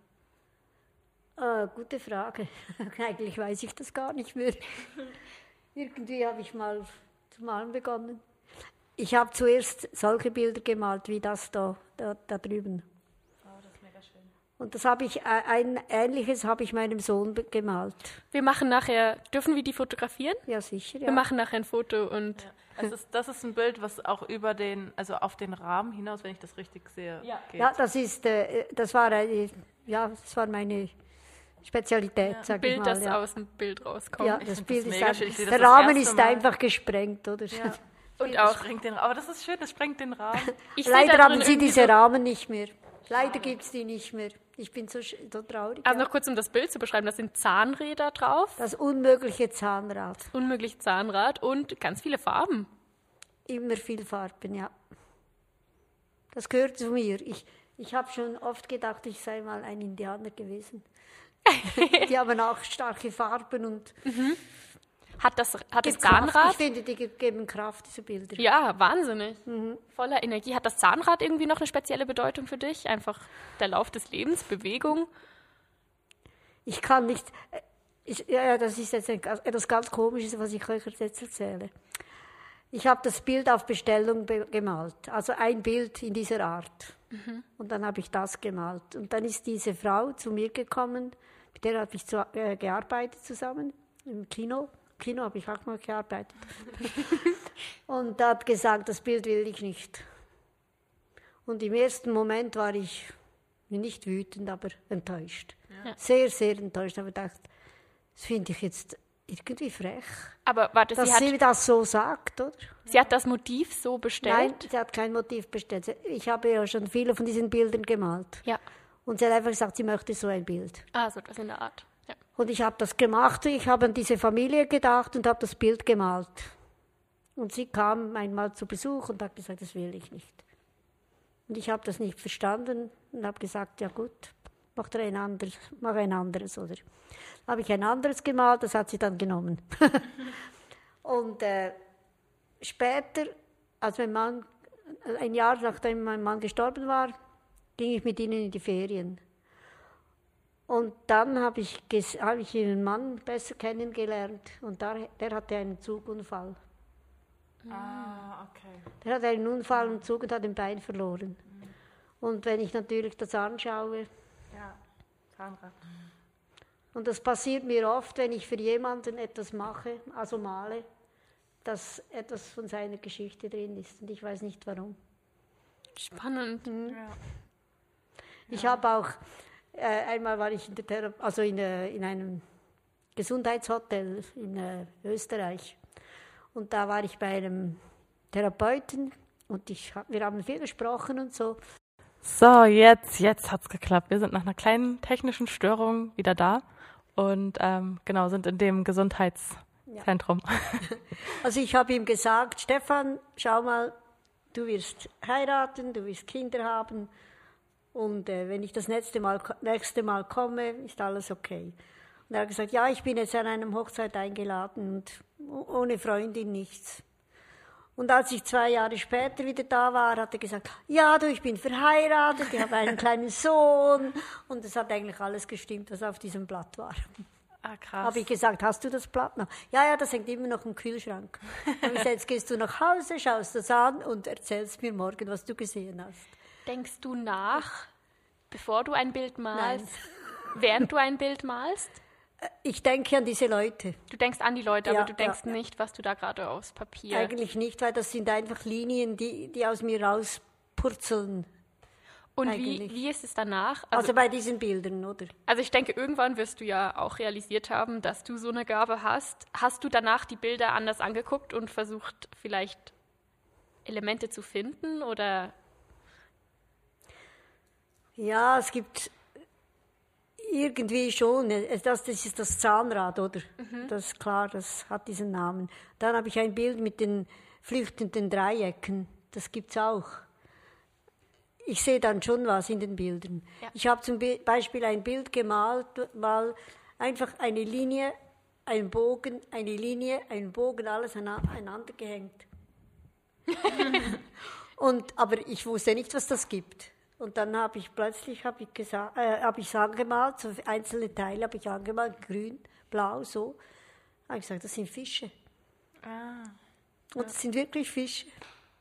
Äh, gute Frage. Eigentlich weiß ich das gar nicht mehr. Irgendwie habe ich mal zu malen begonnen. Ich habe zuerst solche Bilder gemalt wie das da, da, da drüben. Und das habe ich, äh, ein ähnliches habe ich meinem Sohn gemalt. Wir machen nachher, dürfen wir die fotografieren? Ja, sicher. Ja. Wir machen nachher ein Foto und Es ist, das ist ein Bild, was auch über den, also auf den Rahmen hinaus, wenn ich das richtig sehe, Ja. geht. Ja, das ist, äh, das war, eine, ja, das war meine Spezialität, Ein sag ich Bild, mal. das ja. aus dem Bild rauskommt. ja, Ich das Bild das ist mega ein, schön. Ich sehe das der das Rahmen erste ist Mal. einfach gesprengt, oder? Ja. Und Das auch, sprengt den, aber das ist schön, das sprengt den Rahmen. ich Leider haben sie diese so- Rahmen nicht mehr. Leider gibt es die nicht mehr. Ich bin so, so traurig. Also ja. noch kurz, um das Bild zu beschreiben, das sind Zahnräder drauf, Das unmögliche Zahnrad. unmöglich Zahnrad und ganz viele Farben. Immer viel Farben, ja. Das gehört zu mir. Ich, ich habe schon oft gedacht, ich sei mal ein Indianer gewesen. die haben auch starke Farben und Hat das, hat das Kraft. Ich Zahnrad? finde, die ge- geben Kraft, diese Bilder. Ja, wahnsinnig. Mhm. Voller Energie. Hat das Zahnrad irgendwie noch eine spezielle Bedeutung für dich? Einfach der Lauf des Lebens, Bewegung? Ich kann nicht. äh, Ich, ja, das ist jetzt etwas ganz Komisches, was ich euch jetzt erzähle. Ich habe das Bild auf Bestellung be gemalt, also ein Bild in dieser Art. Und dann habe ich das gemalt. Und dann ist diese Frau zu mir gekommen, mit der habe ich zu, äh, gearbeitet zusammen im Kino. Kino habe ich auch mal gearbeitet. und hat gesagt, das Bild will ich nicht. Und im ersten Moment war ich nicht wütend, aber enttäuscht. Sehr, sehr enttäuscht. Aber gedacht, das finde ich jetzt irgendwie frech, Aber warte, dass sie hat, sie das so sagt, oder? sie hat das Motiv so bestellt? Nein, sie hat kein Motiv bestellt. Ich habe ja schon viele von diesen Bildern gemalt. Ja. Und sie hat einfach gesagt, sie möchte so ein Bild. Ah, so etwas in der Art. Und ich habe das gemacht. Ich habe an diese Familie gedacht und habe das Bild gemalt. Und sie kam einmal zu Besuch und hat gesagt, das will ich nicht. Und ich habe das nicht verstanden und habe gesagt, ja gut, mach ein anderes, mach ein anderes, oder? Habe ich ein anderes gemalt, das hat sie dann genommen. und äh, später, als mein Mann, ein Jahr nachdem mein Mann gestorben war, ging ich mit ihnen in die Ferien. Und dann habe ich, habe ich ihren Mann besser kennengelernt und da, der hatte einen Zugunfall. Ah, okay. Der hat einen Unfall im Zug und hat ein Bein verloren. Und wenn ich natürlich das anschaue, Ja, Zahnrad. und das passiert mir oft, wenn ich für jemanden etwas mache, also male, dass etwas von seiner Geschichte drin ist und ich weiß nicht warum. Spannend. Ja. Ich habe auch, einmal war ich in, der also in, äh, in einem Gesundheitshotel in äh, Österreich und da war ich bei einem Therapeuten und ich, wir haben viel gesprochen und so. So, jetzt, jetzt hat's geklappt. Wir sind nach einer kleinen technischen Störung wieder da und ähm, genau sind in dem Gesundheitszentrum. Also ich habe ihm gesagt, Stefan, schau mal, du wirst heiraten, du wirst Kinder haben und äh, wenn ich das nächste Mal, nächste Mal komme, ist alles okay. Und er hat gesagt, ja, ich bin jetzt an einem Hochzeit eingeladen und ohne Freundin nichts. Und als ich zwei Jahre später wieder da war, hat er gesagt, ja, du, ich bin verheiratet, ich habe einen kleinen Sohn. Und es hat eigentlich alles gestimmt, was auf diesem Blatt war. Ah, krass. Habe ich gesagt, hast du das Blatt noch? Ja, ja, das hängt immer noch im Kühlschrank. Habe ich gesagt, jetzt gehst du nach Hause, schaust das an und erzählst mir morgen, was du gesehen hast. Denkst du nach, bevor du ein Bild malst? Während du ein Bild malst? Ich denke an diese Leute. Du denkst an die Leute, Ja, aber du denkst ja. nicht, was du da gerade aufs Papier. Eigentlich nicht, weil das sind einfach Linien, die, die aus mir rauspurzeln. Und wie, wie ist es danach? Also, Also, bei diesen Bildern, oder? also ich denke, irgendwann wirst du ja auch realisiert haben, dass du so eine Gabe hast. Hast du danach die Bilder anders angeguckt und versucht, vielleicht Elemente zu finden? Oder Ja, es gibt irgendwie schon. Das, das ist das Zahnrad, oder? Das ist klar, das hat diesen Namen. Dann habe ich ein Bild mit den flüchtenden Dreiecken. Das gibt es auch. Ich sehe dann schon was in den Bildern. Ja. Ich habe zum Be- Beispiel ein Bild gemalt, mal einfach eine Linie, ein Bogen, eine Linie, ein Bogen, alles aneinander gehängt. Und, aber ich wusste nicht, was das gibt. Und dann habe ich plötzlich habe ich gesagt, äh, habe ich angemalt, so einzelne Teile habe ich angemalt, grün, blau, so. Habe ich gesagt, das sind Fische. Ah. Und es sind wirklich Fische.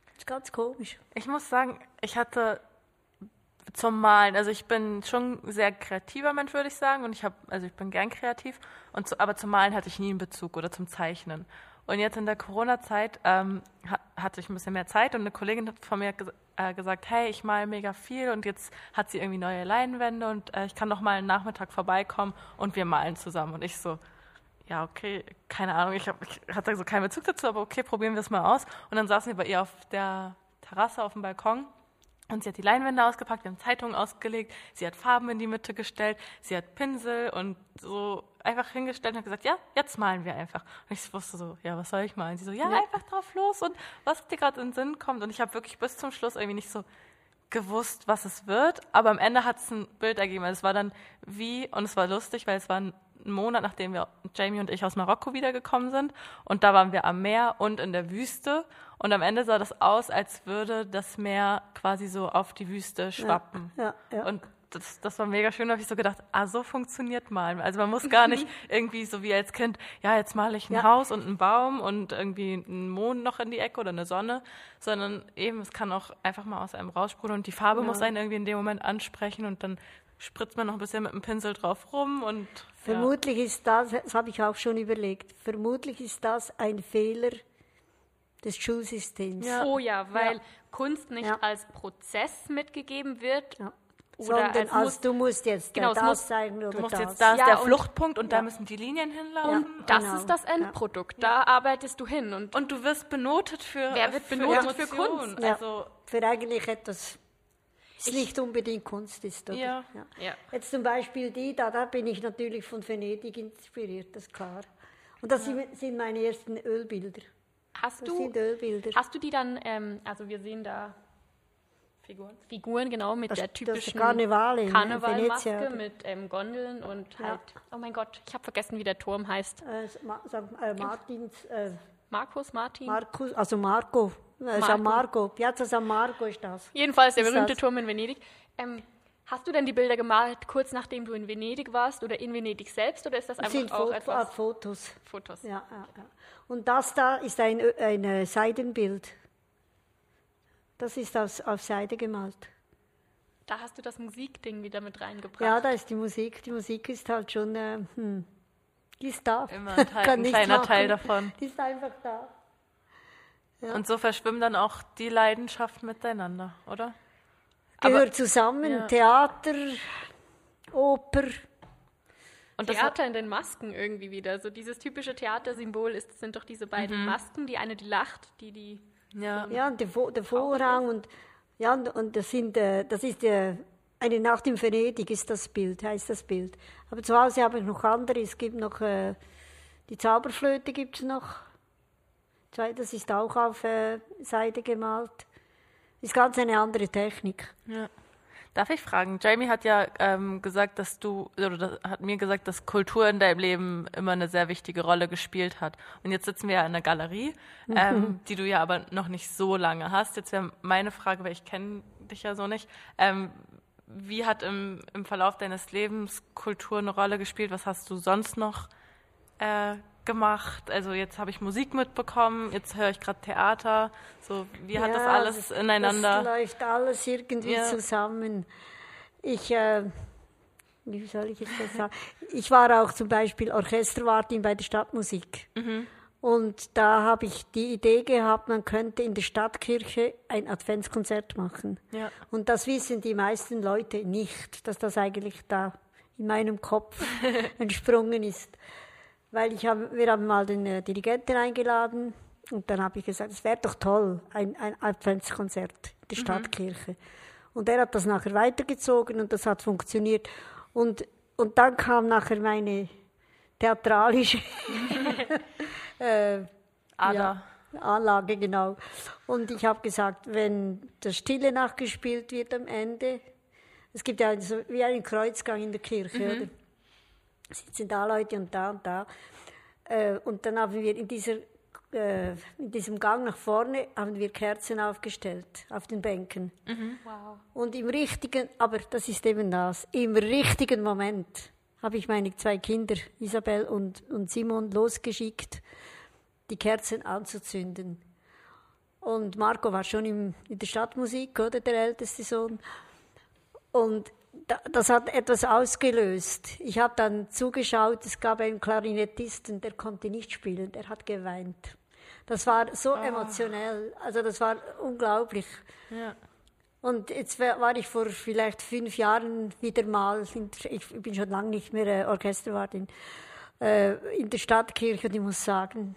Das ist ganz komisch. Ich muss sagen, ich hatte zum Malen, also ich bin schon ein sehr kreativer Mensch, würde ich sagen, und ich habe, also ich bin gern kreativ, und zu, aber zum Malen hatte ich nie einen Bezug oder zum Zeichnen. Und jetzt in der Corona-Zeit ähm, ha, hatte ich ein bisschen mehr Zeit und eine Kollegin hat von mir ges- äh, gesagt, hey, ich mal mega viel und jetzt hat sie irgendwie neue Leinwände und äh, ich kann noch mal einen Nachmittag vorbeikommen und wir malen zusammen. Und ich so, ja, okay, keine Ahnung, ich, hab, ich hatte so keinen Bezug dazu, aber okay, probieren wir es mal aus. Und dann saßen wir bei ihr auf der Terrasse auf dem Balkon und sie hat die Leinwände ausgepackt, wir haben Zeitungen ausgelegt, sie hat Farben in die Mitte gestellt, sie hat Pinsel und so einfach hingestellt und hat gesagt, ja, jetzt malen wir einfach. Und ich wusste so, ja, was soll ich malen? Sie so, ja, Ja. einfach drauf los und was dir gerade in den Sinn kommt. Und ich habe wirklich bis zum Schluss irgendwie nicht so gewusst, was es wird, aber am Ende hat es ein Bild ergeben. Also es war dann wie, und es war lustig, weil es war ein Monat, nachdem wir, Jamie und ich aus Marokko wiedergekommen sind. Und da waren wir am Meer und in der Wüste. Und am Ende sah das aus, als würde das Meer quasi so auf die Wüste schwappen. ja, ja. Und das, das war mega schön, da habe ich so gedacht, ah, so funktioniert Malen. Also man muss gar nicht irgendwie so wie als Kind, ja, jetzt male ich ein Ja. Haus und einen Baum und irgendwie einen Mond noch in die Ecke oder eine Sonne, sondern eben, es kann auch einfach mal aus einem raussprudeln und die Farbe muss einen irgendwie in dem Moment ansprechen und dann spritzt man noch ein bisschen mit dem Pinsel drauf rum und ja. Vermutlich ist das, das habe ich auch schon überlegt, vermutlich ist das ein Fehler des Schulsystems. Ja. Oh ja, weil Kunst nicht Ja. als Prozess mitgegeben wird. Ja. Oder Sondern als als, muss- du musst jetzt Genau, das muss- zeigen oder Du musst das. jetzt, da ist Ja, der und- Fluchtpunkt und da Ja. müssen die Linien hinlaufen. Das Genau. ist das Endprodukt. Da arbeitest du hin. Und Und du wirst benotet für Wer wird für benotet für Emotionen. Kunst? Ja. Also, Für eigentlich etwas, das nicht unbedingt Kunst ist. Oder? Ja. Ja. Jetzt zum Beispiel die da, da bin ich natürlich von Venedig inspiriert, das ist klar. Und das sind- sind meine ersten Ölbilder. hast Das du, sind Ölbilder. hast du die dann, ähm, also wir sehen da Figuren. Figuren, genau, mit Das- der typischen Karnevalmaske mit ähm, Gondeln und Ja. halt, oh mein Gott, ich habe vergessen, wie der Turm heißt. Äh, äh, Martins, äh, Markus, Martin? Markus, also Marco, äh, San Marco, Piazza San Marco ist das. Jedenfalls der Ist berühmte das? Turm in Venedig. Ähm, hast du denn die Bilder gemalt, kurz nachdem du in Venedig warst oder in Venedig selbst oder ist das einfach sind auch Fot etwas äh, Fotos. Fotos? Ja, ja, ja. Und das da ist ein, ein äh, Seidenbild. Das ist aus, auf Seide gemalt. Da hast du das Musikding wieder mit reingebracht. Ja, da ist die Musik. Die Musik ist halt schon, äh, hm, die ist da. Immer ein, Teil, ein kleiner. Teil davon. Die ist einfach da. Und so verschwimmen dann auch die Leidenschaften miteinander, oder? Gehört zusammen. ja. Theater, Oper. Und das Theater in den Masken irgendwie wieder. So dieses typische Theatersymbol ist, sind doch diese beiden Masken. Die eine, die lacht, die, die. ja, Ja, und der, Vo- der Vorhang und ja, und, und das sind, äh, das ist äh, eine Nacht in Venedig ist das Bild, heißt das Bild. Aber zu Hause habe ich noch andere. Es gibt noch äh, die Zauberflöte gibt es noch. Das ist auch auf äh, Seide gemalt. Ist ganz eine andere Technik. ja. Darf ich fragen? Jamie hat ja ähm, gesagt, dass du, oder das- hat mir gesagt, dass Kultur in deinem Leben immer eine sehr wichtige Rolle gespielt hat. Und jetzt sitzen wir ja in einer Galerie, ähm, die du ja aber noch nicht so lange hast. Jetzt wäre meine Frage, weil ich kenne dich ja so nicht. Ähm, wie hat im, im Verlauf deines Lebens Kultur eine Rolle gespielt? Was hast du sonst noch äh, gemacht? Also jetzt habe ich Musik mitbekommen, jetzt höre ich gerade Theater. So, wie hat das Ja, alles ineinander? Das läuft alles irgendwie Ja. zusammen. Ich, äh, wie soll ich jetzt das sagen? Ich war auch zum Beispiel Orchesterwartin bei der Stadtmusik. Mhm. Und da habe ich die Idee gehabt, man könnte in der Stadtkirche ein Adventskonzert machen. Ja. Und das wissen die meisten Leute nicht, dass das eigentlich da in meinem Kopf entsprungen ist. Weil ich hab, wir haben mal den äh, Dirigenten eingeladen und dann habe ich gesagt, es wäre doch toll, ein, ein Adventskonzert in der Stadtkirche. Und er hat das nachher weitergezogen und das hat funktioniert. Und, und dann kam nachher meine theatralische äh, ja, Anlage, genau. Und ich habe gesagt, wenn das Stille nachgespielt wird am Ende, es gibt ja so wie einen Kreuzgang in der Kirche, oder? Sitzen da Leute und da und da. Äh, und dann haben wir in, dieser, äh, in diesem Gang nach vorne haben wir Kerzen aufgestellt auf den Bänken. Wow. Und im richtigen, aber das ist eben das, im richtigen Moment habe ich meine zwei Kinder, Isabel und, und Simon, losgeschickt, die Kerzen anzuzünden. Und Marco war schon im, in der Stadtmusik, oder der älteste Sohn. Und das hat etwas ausgelöst. Ich habe dann zugeschaut, es gab einen Klarinettisten, der konnte nicht spielen, der hat geweint. Das war so emotionell, also das war unglaublich. Ja. Und jetzt war ich vor vielleicht fünf Jahren wieder mal, ich bin schon lange nicht mehr äh, Orchesterwartin, äh, in der Stadtkirche und ich muss sagen,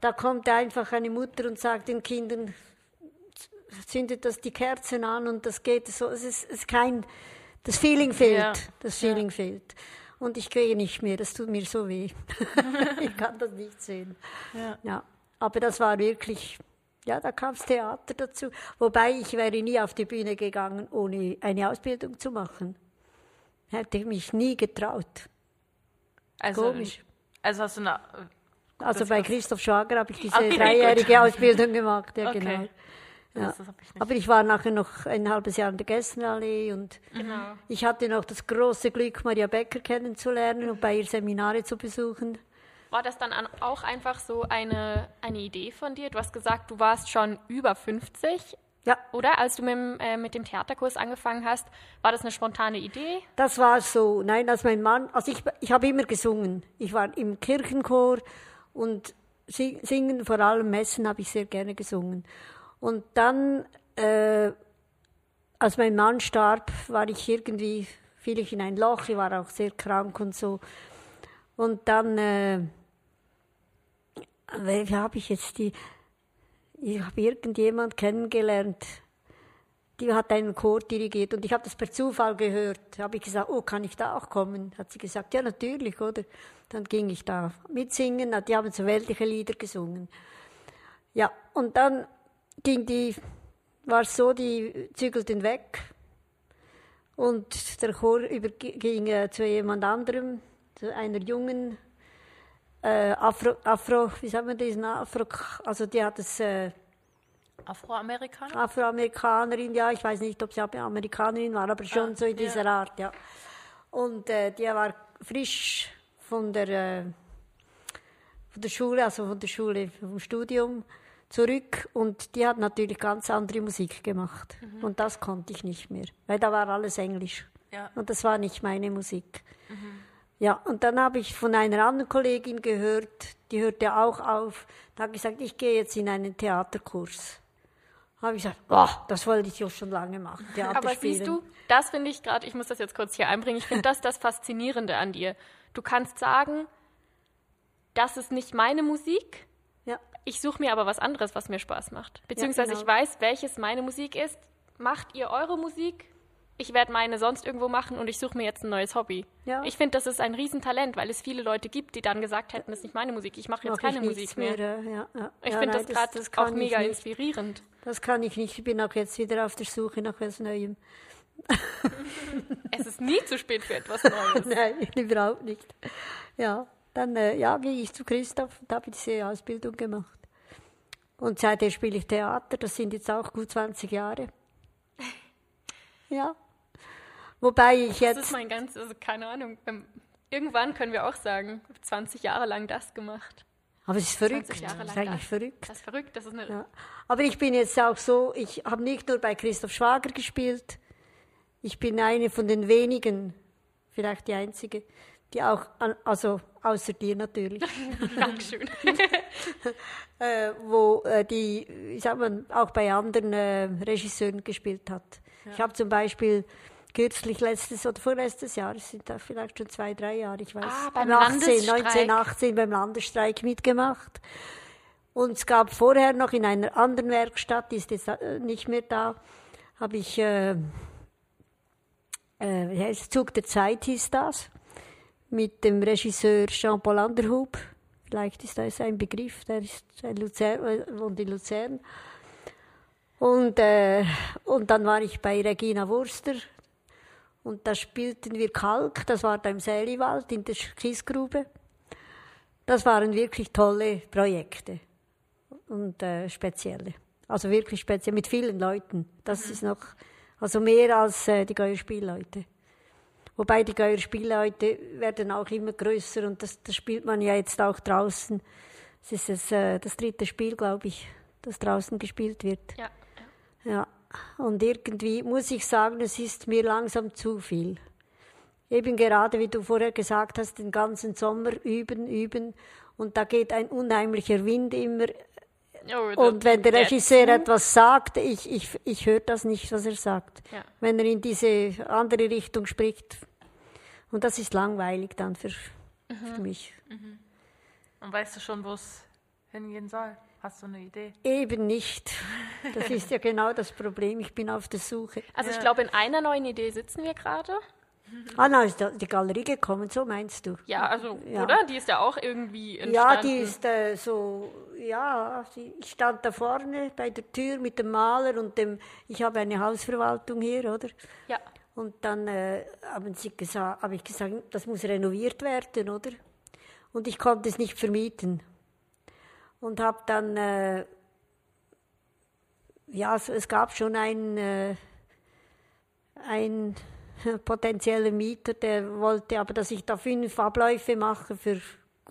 da kommt einfach eine Mutter und sagt den Kindern, zündet das die Kerzen an und das geht so. Es ist, es ist kein, das Feeling fehlt. Ja. Das Feeling ja. fehlt. Und ich gehe nicht mehr, das tut mir so weh. ich kann das nicht sehen. Ja. ja. Aber das war wirklich, ja, da kam das Theater dazu. Wobei ich wäre nie auf die Bühne gegangen, ohne eine Ausbildung zu machen. Hätte ich mich nie getraut. Also, Komisch. Also hast du eine. Also bei Christoph Schwager habe ich diese okay, dreijährige gut. Ausbildung gemacht, ja okay. genau. Ja. Das, ich Aber ich war nachher noch ein halbes Jahr in der Gästenallee und genau. ich hatte noch das große Glück, Maria Becker kennenzulernen und bei ihr Seminare zu besuchen. War das dann auch einfach so eine, eine Idee von dir? Du hast gesagt, du warst schon über 50. Ja. Oder als du mit, äh, mit dem Theaterkurs angefangen hast, war das eine spontane Idee? Das war so. Nein, als mein Mann, also ich, ich habe immer gesungen. Ich war im Kirchenchor und singen, vor allem Messen, habe ich sehr gerne gesungen. Und dann, äh, als mein Mann starb, war ich irgendwie, fiel ich in ein Loch, ich war auch sehr krank und so. Und dann, äh, wie habe ich jetzt die, ich habe irgendjemand kennengelernt, die hat einen Chor dirigiert und ich habe das per Zufall gehört. Habe ich gesagt, oh, kann ich da auch kommen? Hat sie gesagt, ja, natürlich, oder? Dann ging ich da mitsingen, die haben so weltliche Lieder gesungen. Ja, und dann ging die, war so, die zügelten weg und der Chor überging äh, zu jemand anderem, zu einer jungen äh, Afro, Afro, wie sagt man das, Afro, also die hat es äh, Afroamerikaner? Afroamerikanerin, ja, ich weiß nicht, ob sie Amerikanerin war, aber schon ah, so in dieser ja. Art, ja. Und äh, die war frisch von der, äh, von der Schule, also von der Schule, vom Studium zurück und die hat natürlich ganz andere Musik gemacht. Mhm. Und das konnte ich nicht mehr, weil da war alles Englisch. Ja. Und das war nicht meine Musik. Mhm. Ja, und dann habe ich von einer anderen Kollegin gehört, die hörte auch auf, da habe ich gesagt, ich gehe jetzt in einen Theaterkurs. Habe ich gesagt, oh, das wollte ich ja schon lange machen. Theater Aber spielen. siehst du, das finde ich gerade, ich muss das jetzt kurz hier einbringen, ich finde das das Faszinierende an dir. Du kannst sagen, das ist nicht meine Musik, ich suche mir aber was anderes, was mir Spaß macht. Beziehungsweise ja, genau. ich weiß, welches meine Musik ist. Macht ihr eure Musik? Ich werde meine sonst irgendwo machen und ich suche mir jetzt ein neues Hobby. Ja. Ich finde, das ist ein Riesentalent, weil es viele Leute gibt, die dann gesagt hätten, das ist nicht meine Musik, ich mache jetzt keine Musik mehr. mehr. Ja. Ich finde das gerade auch mega inspirierend. Das kann ich nicht. Ich bin auch jetzt wieder auf der Suche nach etwas Neuem. es ist nie zu spät für etwas Neues. Nein, überhaupt nicht. Ja, dann äh, ja, ging ich zu Christoph und habe diese Ausbildung gemacht. Und seitdem spiele ich Theater, das sind jetzt auch gut 20 Jahre. Ja. Wobei ich jetzt. Das ist mein ganz, also keine Ahnung. Irgendwann können wir auch sagen, 20 Jahre lang das gemacht. Aber es ist verrückt. Das ist eigentlich das. verrückt. Das ist verrückt. Das ist eine ja. Aber ich bin jetzt auch so, ich habe nicht nur bei Christoph Schwager gespielt, ich bin eine von den wenigen, vielleicht die einzige, die auch, also außer dir natürlich. Dankeschön. äh, wo äh, die, ich sag mal, auch bei anderen äh, Regisseuren gespielt hat. Ja. Ich habe zum Beispiel kürzlich letztes oder vorletztes Jahr, es sind da vielleicht schon zwei, drei Jahre, ich weiß, ah, beim 18, 1918 beim Landesstreik mitgemacht. Und es gab vorher noch in einer anderen Werkstatt, die ist jetzt äh, nicht mehr da, habe ich, äh, äh, Zug der Zeit hieß das mit dem Regisseur Jean-Paul Anderhub. Vielleicht ist das ein Begriff, der ist ein Luzern, äh, wohnt in Luzern. Und, äh, und dann war ich bei Regina Wurster und da spielten wir Kalk, das war da im Säliwald in der Kiesgrube. Das waren wirklich tolle Projekte und äh, spezielle. Also wirklich speziell, mit vielen Leuten. Das mhm. ist noch, also mehr als äh, die Geierspielleute. Wobei die Geierspielleute werden auch immer größer und das, das spielt man ja jetzt auch draußen. Es ist das, äh, das dritte Spiel, glaube ich, das draußen gespielt wird. Ja, ja. ja. Und irgendwie muss ich sagen, es ist mir langsam zu viel. Eben gerade, wie du vorher gesagt hast, den ganzen Sommer üben, üben. Und da geht ein unheimlicher Wind immer Und wenn der. Regisseur etwas sagt, ich, ich, ich höre das nicht, was er sagt. Ja. Wenn er in diese andere Richtung spricht. Und das ist langweilig dann für, Mhm. für mich. Und weißt du schon, wo es hingehen soll? Hast du eine Idee? Eben nicht. Das ist ja genau das Problem. Ich bin auf der Suche. Also ich glaube, in einer neuen Idee sitzen wir gerade. Ah, na, ist die Galerie gekommen, so meinst du? Ja, also, Ja. oder? Die ist ja auch irgendwie entstanden. Ja, die ist äh, so, ja, ich stand da vorne bei der Tür mit dem Maler und dem, ich habe eine Hausverwaltung hier, oder? Ja. Und dann äh, haben sie gesagt, habe ich gesagt, das muss renoviert werden, oder? Und ich konnte es nicht vermieten. Und habe dann, äh, ja, so, es gab schon einen, äh, ein potenzieller Mieter, der wollte aber, dass ich da fünf Abläufe mache für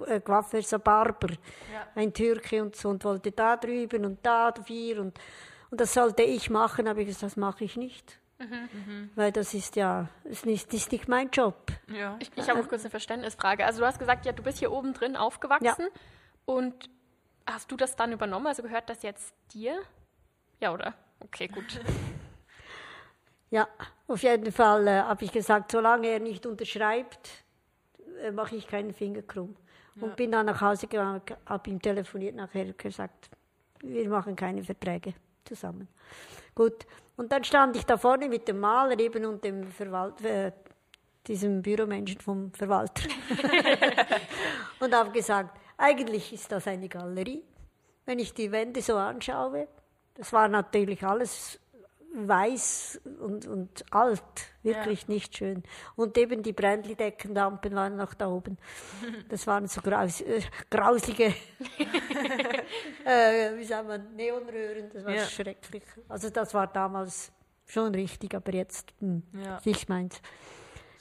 äh, Coiffeur, so Barber, Ja. ein Türke und so, und wollte da drüben und da vier und, und das sollte ich machen, aber ich gesagt, das mache ich nicht. Weil das ist ja, es ist, ist nicht mein Job. Ja. Ich, ich habe noch kurz eine Verständnisfrage. Also du hast gesagt, ja, du bist hier oben drin aufgewachsen und hast du das dann übernommen? Also gehört das jetzt dir? Ja, oder? Okay, gut. Ja, auf jeden Fall äh, habe ich gesagt, solange er nicht unterschreibt, äh, mache ich keinen Finger krumm. Und bin dann nach Hause gegangen, habe ihm telefoniert, nachher gesagt, wir machen keine Verträge zusammen. Gut, und dann stand ich da vorne mit dem Maler eben und dem Verwalt äh, diesem Büromenschen vom Verwalter und habe gesagt, eigentlich ist das eine Galerie. Wenn ich die Wände so anschaue, das war natürlich alles weiß und, und alt, wirklich nicht schön. Und eben die Brändli-Deckenlampen waren noch da oben. Das waren so graus, äh, grausige, äh, wie sagt man, Neonröhren, das war Ja. schrecklich. Also das war damals schon richtig, aber jetzt hm, Ja. nicht meins.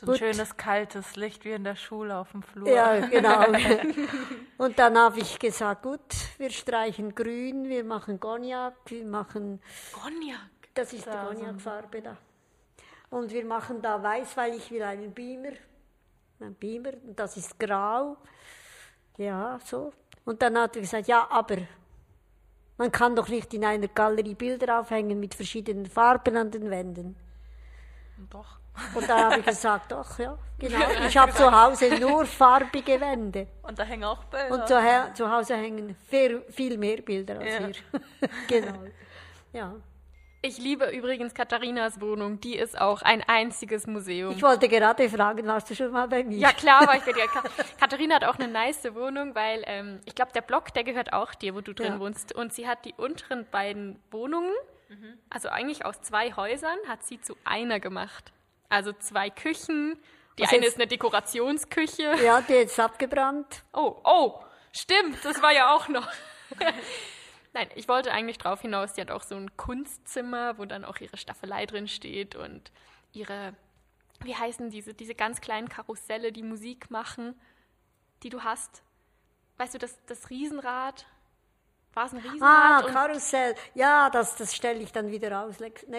So ein Gut. schönes, kaltes Licht wie in der Schule auf dem Flur. Ja, genau. Und dann habe ich gesagt, gut, wir streichen grün, wir machen Cognac, wir machen Cognac. Das ist die Da, Cognac-Farbe da. Und wir machen da weiß, weil ich will einen Beamer. Ein Beamer, und das ist grau. Ja, so. Und dann hat er gesagt, ja, aber man kann doch nicht in einer Galerie Bilder aufhängen mit verschiedenen Farben an den Wänden. Doch. Und dann habe ich gesagt, doch, ja, genau. Ich habe zu Hause nur farbige Wände. Und da hängen auch Bilder. Und zu, zu Hause hängen viel, viel mehr Bilder als Ja. hier. genau. Ja. Ich liebe übrigens Katharinas Wohnung. Die ist auch ein einziges Museum. Ich wollte gerade fragen, warst du schon mal bei mir? Ja, klar war ich bei dir. Ka Katharina hat auch eine nice Wohnung, weil ähm, ich glaube, der Block, der gehört auch dir, wo du drin Ja. wohnst. Und sie hat die unteren beiden Wohnungen, also eigentlich aus zwei Häusern, hat sie zu einer gemacht. Also zwei Küchen. Die Was eine ist eine Dekorationsküche. Ja, die ist abgebrannt. Oh, oh, stimmt, das war ja auch noch. Nein, ich wollte eigentlich drauf hinaus, die hat auch so ein Kunstzimmer, wo dann auch ihre Staffelei drin steht und ihre, wie heißen diese, diese ganz kleinen Karusselle, die Musik machen, die du hast. Weißt du, das, das Riesenrad? War es ein Riesenrad? Ah, Karussell. Ja, das, das stelle ich dann wieder aus.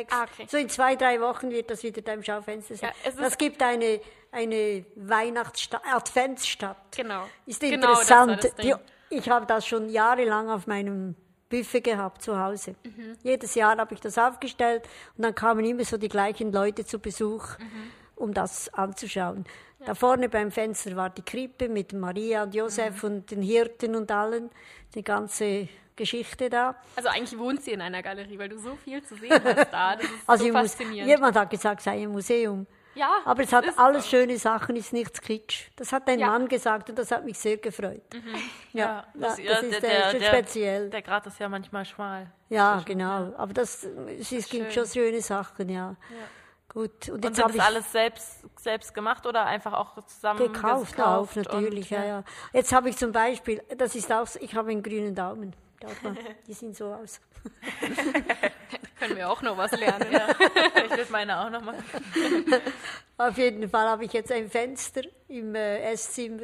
Ah, okay. So in zwei, drei Wochen wird das wieder da im Schaufenster sein. Ja, das gibt eine, eine Weihnachtsstadt, Adventsstadt. Genau. Ist Genau, interessant. Die, ich habe das schon jahrelang auf meinem Buffet gehabt zu Hause. Jedes Jahr habe ich das aufgestellt und dann kamen immer so die gleichen Leute zu Besuch, um das anzuschauen. Da vorne beim Fenster war die Krippe mit Maria und Josef und den Hirten und allen, die ganze Geschichte da. Also eigentlich wohnt sie in einer Galerie, weil du so viel zu sehen hast da. Das ist Also so ich muss, faszinierend. jemand hat gesagt, es sei ein Museum. Ja, Aber es hat alles so. schöne Sachen, ist nichts Kitsch. Das hat ein Ja. Mann gesagt und das hat mich sehr gefreut. Ja, das, das ist äh, schon speziell. Der Grat ist ja manchmal schmal. Ja, genau. Aber das, es ist- gibt schon schöne Sachen, ja. Gut. Und Und jetzt sind habe das ich alles selbst, selbst gemacht oder einfach auch zusammen gekauft, auf, gekauft natürlich, und, ja, ja. Jetzt habe ich zum Beispiel, das ist auch, so- ich habe einen grünen Daumen. Die sehen so aus. Können wir auch noch was lernen. Ich will meine auch noch mal. Auf jeden Fall habe ich jetzt ein Fenster im äh, Esszimmer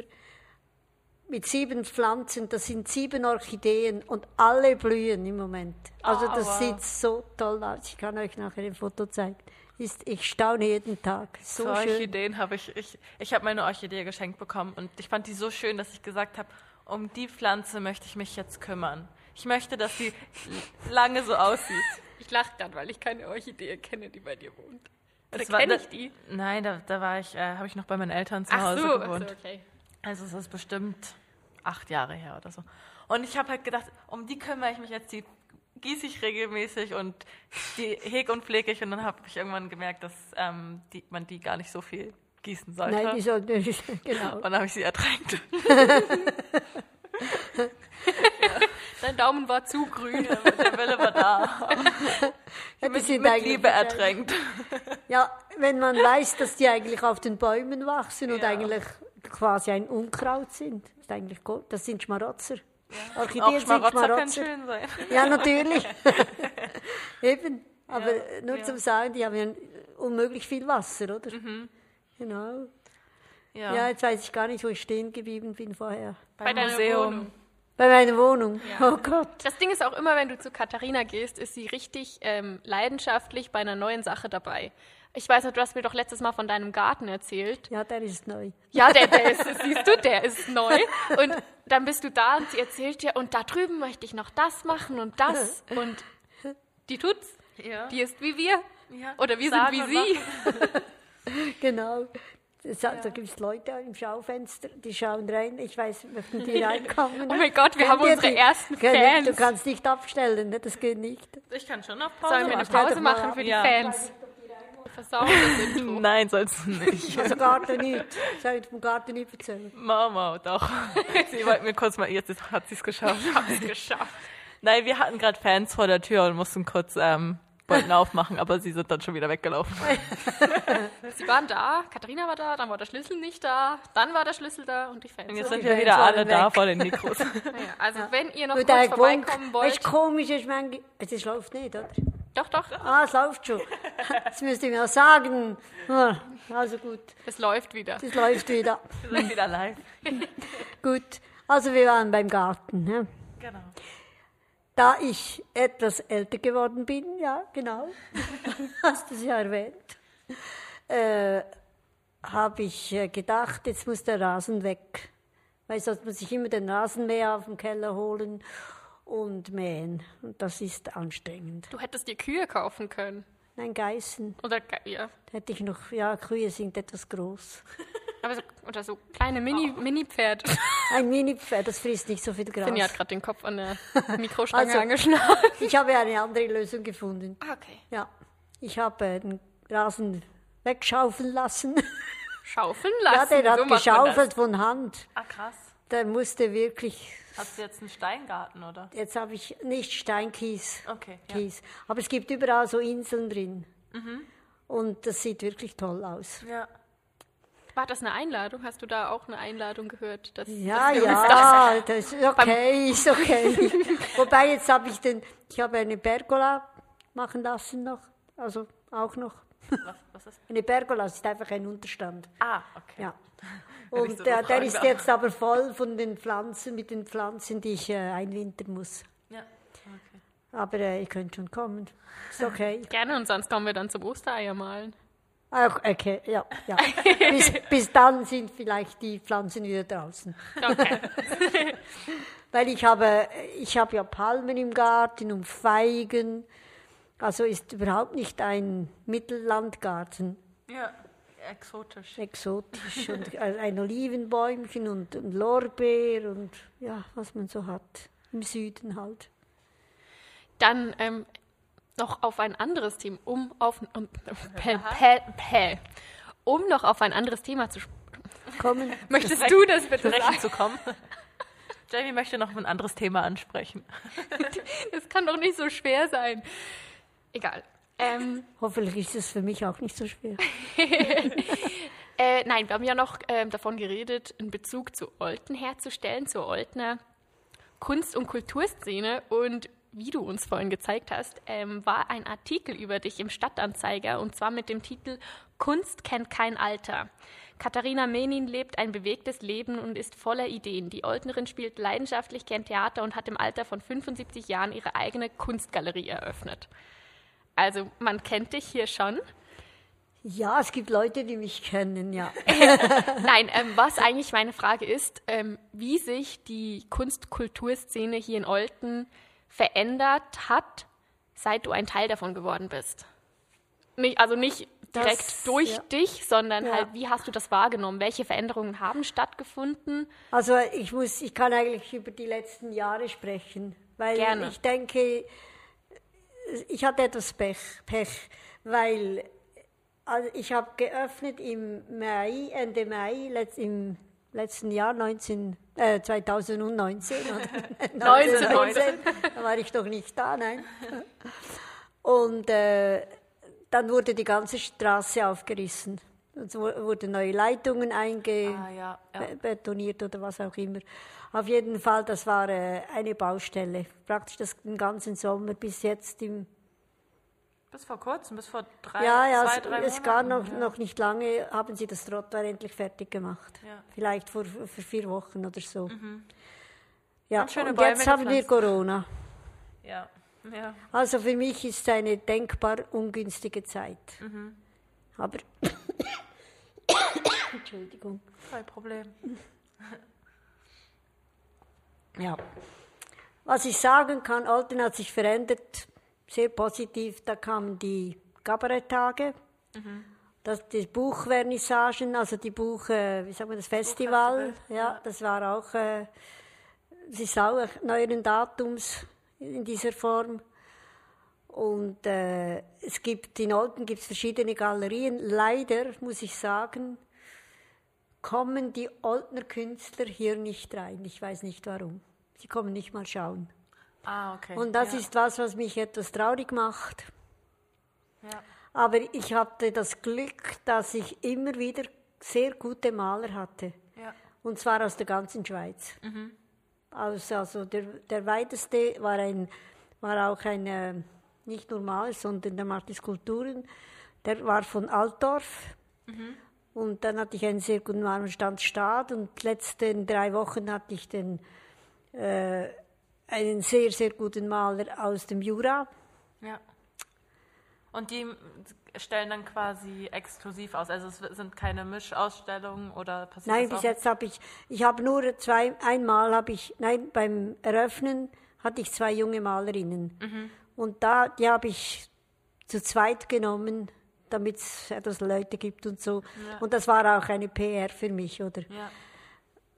mit sieben Pflanzen. Das sind sieben Orchideen und alle blühen im Moment. Also Ah, das wow. sieht so toll aus. Ich kann euch nachher ein Foto zeigen. Ist, ich staune jeden Tag. So Zu schön. Orchideen habe ich, ich, ich habe meine Orchidee geschenkt bekommen und ich fand die so schön, dass ich gesagt habe, um die Pflanze möchte ich mich jetzt kümmern. Ich möchte, dass die lange so aussieht. Ich lache gerade, weil ich keine Orchidee kenne, die bei dir wohnt. Oder kenne ich die? Nein, da, da war ich, äh, habe ich noch bei meinen Eltern zu Ach Hause so, gewohnt. also okay. Also es ist bestimmt acht Jahre her oder so. Und ich habe halt gedacht, um die kümmere ich mich jetzt, die gieße ich regelmäßig und die hege und pflege ich. Und dann habe ich irgendwann gemerkt, dass ähm, die, man die gar nicht so viel gießen sollte. Nein, die sollten, genau. und dann habe ich sie ertränkt. Dein Daumen war zu grün. Der Wille war da. Ja, die Mit, sind mit Liebe ertränkt. Ja, wenn man weiß, dass die eigentlich auf den Bäumen wachsen und Ja. eigentlich quasi ein Unkraut sind. Das, ist eigentlich gut. das sind Schmarotzer. Orchideen Auch sind Schmarotzer können Schmarotzer. schön sein. Ja, natürlich. Eben. Aber nur ja. zum Sagen, die haben ja unmöglich viel Wasser, oder? Mhm. Genau. Ja, Ja. jetzt weiß ich gar nicht, wo ich stehen geblieben bin vorher. Bei beim deiner Museum. Wohnung. Bei meiner Wohnung. Oh Gott. Das Ding ist auch immer, wenn du zu Katharina gehst, ist sie richtig ähm, leidenschaftlich bei einer neuen Sache dabei. Ich weiß noch, du hast mir doch letztes Mal von deinem Garten erzählt. Ja, der ist neu. Ja, der, der ist, siehst du, der ist neu. Und dann bist du da und sie erzählt dir, und da drüben möchte ich noch das machen und das. Und die tut's. Ja. Die ist wie wir. Ja. Oder wir Sagen sind wie sie. Genau. Das, Da gibt es Leute im Schaufenster, die schauen rein. Ich weiß, möchten die reinkommen? Oh mein Gott, wir haben unsere die? ersten Fans. Du kannst nicht abstellen, ne? das geht nicht. Ich kann schon auf Pause Sollen wir eine Pause machen für die Ja. Fans? Nein, sollst du nicht. Also Garten nicht. Soll ich vom Garten nicht erzählen? Mama, doch. Sie wollte mir kurz mal, jetzt hat sie es geschafft. Hab's geschafft. Nein, wir hatten gerade Fans vor der Tür und mussten kurz, ähm, wollten aufmachen, aber sie sind dann schon wieder weggelaufen. Sie waren da, Katharina war da, dann war der Schlüssel nicht da, dann war der Schlüssel da und die Fans. Und jetzt sind wir wieder alle waren da weg. vor den Mikros. Naja, also wenn ihr noch Nur kurz vorbeikommen wollt. du, komisch ist manchmal, es läuft nicht, oder? Doch, doch, Ah, es läuft schon. Das müsst ihr mir auch sagen. Ah, Also gut, es läuft wieder. das läuft wieder. Wir sind wieder live. Gut, also wir waren beim Garten. Ne? Genau. Da ich etwas älter geworden bin, ja, genau, hast du es ja erwähnt, äh, habe ich äh, gedacht, jetzt muss der Rasen weg. Weil sonst muss ich immer den Rasenmäher auf dem Keller holen und mähen. Und das ist anstrengend. Du hättest dir Kühe kaufen können. Nein, Geißen Oder, Ge- ja, hätte ich noch, ja, Kühe sind etwas groß. aber so, oder so kleine Mini, Mini-Pferd. Ein Mini-Pferd, das frisst nicht so viel Gras. Finja hat gerade den Kopf an der Mikrostange Also- angeschnallt. Ich habe eine andere Lösung gefunden. Ah, okay. Ja, ich habe äh, den Rasen wegschaufeln lassen. Schaufeln ja, lassen. der hat so geschaufelt von Hand. Ah, krass. Der musste wirklich, Hast du jetzt einen Steingarten, oder? jetzt habe ich nicht Steinkies, Okay. Ja. Kies, aber es gibt überall so Inseln drin. Und das sieht wirklich toll aus. ja. Das. War das eine Einladung? Hast du da auch eine Einladung gehört? Dass, Ja, dass ja, das ist okay, ist okay. Wobei jetzt habe ich den, ich habe eine Pergola machen lassen noch, also auch noch. Was, was ist? Eine Pergola das ist einfach ein Unterstand. Ah, okay. Ja. Und so der, noch der fragen ist jetzt aber voll von den Pflanzen, mit den Pflanzen, die ich äh, einwintern muss. Ja. Okay. Aber äh, ihr könnt schon kommen. Ist okay. Gerne und sonst kommen wir dann zum Ostereier malen. Auch okay, ja, ja. bis, bis dann sind vielleicht die Pflanzen wieder draußen. Okay. Weil ich habe, ich habe ja Palmen im Garten und Feigen. Also ist überhaupt nicht ein Mittellandgarten. Ja. Exotisch. Exotisch. und ein Olivenbäumchen und ein Lorbeer und ja, was man so hat. Im Süden halt. Dann ähm, noch auf ein anderes Thema, um auf um, päh, päh, päh. um noch auf ein anderes Thema zu sprechen. Kommen. Möchtest du das bitte Sprechen sagen? zu kommen. Jamie möchte noch ein anderes Thema ansprechen. Das kann doch nicht so schwer sein. Egal. Ähm, Hoffentlich ist es für mich auch nicht so schwer. äh, nein, wir haben ja noch ähm, davon geredet, einen Bezug zu Olten herzustellen, zur Oltener Kunst- und Kulturszene. Und wie du uns vorhin gezeigt hast, ähm, war ein Artikel über dich im Stadtanzeiger und zwar mit dem Titel Kunst kennt kein Alter. Katharina Menin lebt ein bewegtes Leben und ist voller Ideen. Die Oltnerin spielt leidenschaftlich gern Theater und hat im Alter von 75 Jahren ihre eigene Kunstgalerie eröffnet. Also man kennt dich hier schon. Ja, es gibt Leute, die mich kennen, ja. Nein, ähm, was eigentlich meine Frage ist, ähm, wie sich die Kunst-Kulturszene hier in Olten verändert hat, seit du ein Teil davon geworden bist? Nicht, also nicht direkt Das- durch ja. dich, sondern Ja. halt, wie hast du das wahrgenommen? Welche Veränderungen haben stattgefunden? Also ich muss, ich kann eigentlich über die letzten Jahre sprechen, weil Gerne. ich denke, ich hatte etwas Pech, Pech weil also ich habe geöffnet im Mai, Ende Mai, letzt, im letzten Jahr 19, äh, 2019. oder 1919. da war ich doch nicht da, nein. Und äh, dann wurde die ganze Straße aufgerissen. Es wu- wurden neue Leitungen einge Ah, ja, ja. oder was auch immer. Auf jeden Fall, das war äh, eine Baustelle. Praktisch das, den ganzen Sommer bis jetzt im. Bis vor kurzem, bis vor drei, ja, ja, zwei, es, drei es gar noch, Monaten, noch nicht lange haben sie das Trottoir endlich fertig gemacht. Ja. Vielleicht vor, vor vier Wochen oder so. Ja, Mhm. Und schöne und Bäume jetzt haben wir. Corona. Ja, ja. ja. Also für mich ist es eine denkbar ungünstige Zeit. Mhm. Aber. Entschuldigung. Kein Problem. Ja. Was ich sagen kann, Olten hat sich verändert, sehr positiv. Da kamen die Kabaretttage, das, die Buchvernissagen, also die Buch, äh, wie sagt man, das Festival. Buchfestival, Ja, das war auch, äh, ist auch neueren Datums in dieser Form. Und äh, es gibt in Olten gibt es verschiedene Galerien. Leider muss ich sagen, kommen die Oltner Künstler hier nicht rein. Ich weiß nicht warum. Sie kommen nicht mal schauen. Ah, okay. Und das ja. ist was, was mich etwas traurig macht. Ja. Aber ich hatte das Glück, dass ich immer wieder sehr gute Maler hatte. Ja. Und zwar aus der ganzen Schweiz. Aus, also der, der weiteste war, ein, war auch ein, äh, nicht normal, sondern der machte Skulpturen. Der war von Altdorf. Und dann hatte ich einen sehr guten Marmorstand Stad. Und die letzten drei Wochen hatte ich den, äh, einen sehr, sehr guten Maler aus dem Jura. ja. Und die stellen dann quasi exklusiv aus. Also es sind keine Mischausstellungen oder passiert Nein, bis jetzt habe ich, ich habe nur zwei, einmal habe ich, nein, beim Eröffnen hatte ich zwei junge Malerinnen. Mhm. Und da, die habe ich zu zweit genommen, damit es etwas Leute gibt und so. Und das war auch eine PR für mich, oder? Ja.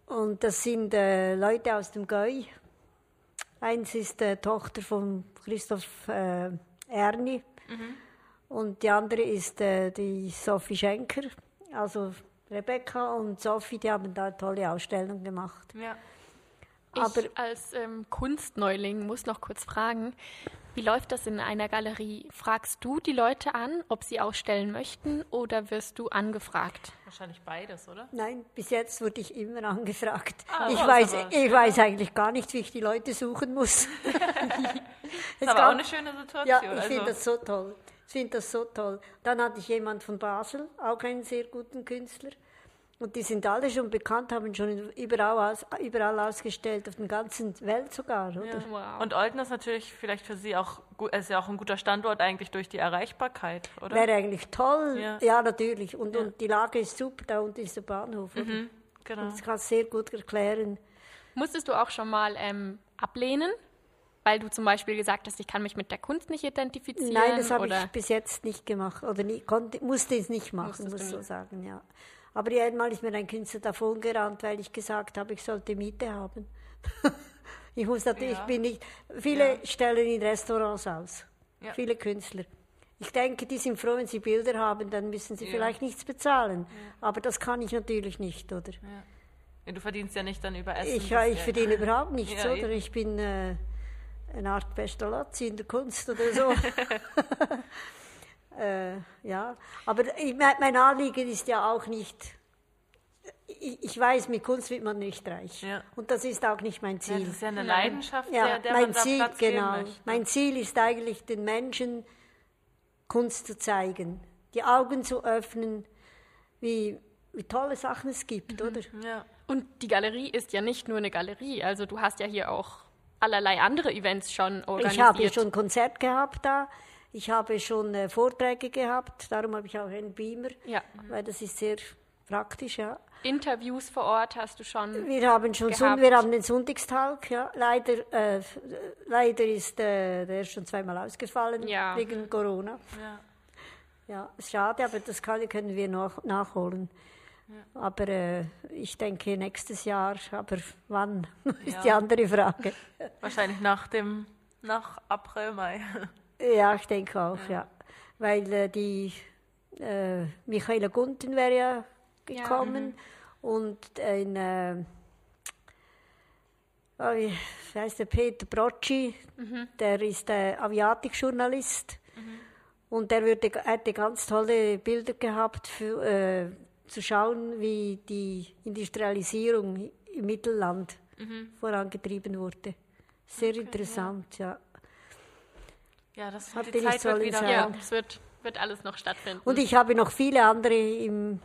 Und das sind äh, Leute aus dem Gäu. Eins ist äh, Tochter von Christoph äh, Erni und die andere ist äh, die Sophie Schenker. Also Rebecca und Sophie, die haben da eine tolle Ausstellung gemacht. ja. Ich Aber- als ähm, Kunstneuling muss noch kurz fragen, wie läuft das in einer Galerie? Fragst du die Leute an, ob sie ausstellen möchten oder wirst du angefragt? Wahrscheinlich beides, oder? Nein, bis jetzt wurde ich immer angefragt. Ah, ich weiß, aber ich weiß eigentlich gar nicht, wie ich die Leute suchen muss. Das Es ist aber gab- auch eine schöne Situation. Ja, ich also, finde das so toll. Ich finde das so toll. Dann hatte ich jemand von Basel, auch einen sehr guten Künstler. Und die sind alle schon bekannt, haben schon überall, aus, überall ausgestellt, auf der ganzen Welt sogar, oder? ja. Wow. Und Olten ist natürlich vielleicht für Sie auch, ist ja auch ein guter Standort eigentlich durch die Erreichbarkeit, oder? Wäre eigentlich toll. Ja. Ja, natürlich. Und, Ja. und die Lage ist super, da unten ist der Bahnhof. Mhm, genau. Das kann sehr gut erklären. Musstest du auch schon mal ähm, ablehnen, weil du zum Beispiel gesagt hast, ich kann mich mit der Kunst nicht identifizieren? Nein, das habe ich bis jetzt nicht gemacht. Oder nie, konnte, musste es nicht machen, Musstest muss du so sagen, ja. Aber einmal ist mir ein Künstler davon gerannt, weil ich gesagt habe, ich sollte Miete haben. ich muss natürlich, Ja. ich bin nicht, viele Ja. stellen in Restaurants aus. Ja. Viele Künstler. Ich denke, die sind froh, wenn sie Bilder haben, dann müssen sie vielleicht nichts bezahlen. Aber das kann ich natürlich nicht, oder? Du verdienst ja nicht dann über Essen. Ich, ich verdiene überhaupt nichts, oder? Ich bin äh, eine Art Pestalozzi in der Kunst oder so. äh, ja, aber ich, mein, Anliegen ist ja auch nicht. Ich, ich weiß, mit Kunst wird man nicht reich. Ja. Und das ist auch nicht mein Ja, Ziel. das ist ja eine Leidenschaft, Ja, der, der mein man da Ziel, Platz genau. Mein Ziel ist eigentlich, den Menschen Kunst zu zeigen, die Augen zu öffnen, wie, wie tolle Sachen es gibt, Mhm. oder? Ja. Und die Galerie ist ja nicht nur eine Galerie, also du hast ja hier auch allerlei andere Events schon organisiert. Ich habe schon ein Konzert gehabt da. Ich habe schon äh, Vorträge gehabt. Darum habe ich auch einen Beamer. Ja. Weil das ist sehr praktisch, ja. Interviews vor Ort hast du schon. Wir haben schon. Sund, wir haben den Sonntagstag, ja. Leider, äh, leider ist äh, der schon zweimal ausgefallen Ja. wegen Corona. Ja. Ja, ist schade, aber das kann, können wir noch nachholen. Aber äh, ich denke nächstes Jahr, aber wann, ist Ja. die andere Frage. Wahrscheinlich nach dem, nach April, Mai. Ja, ich denke auch, ja. Weil äh, die äh, Michaela Gunten wäre ja gekommen und ein, äh, oh, wie heißt der Peter Brocci, der ist äh, Aviatikjournalist und der würde, hätte ganz tolle Bilder gehabt, für, äh, zu schauen, wie die Industrialisierung im Mittelland vorangetrieben wurde. Sehr interessant, ja. Ja, das Hat die Zeit wird wieder. Ja, es wird, wird alles noch stattfinden. Und ich habe noch viele andere im,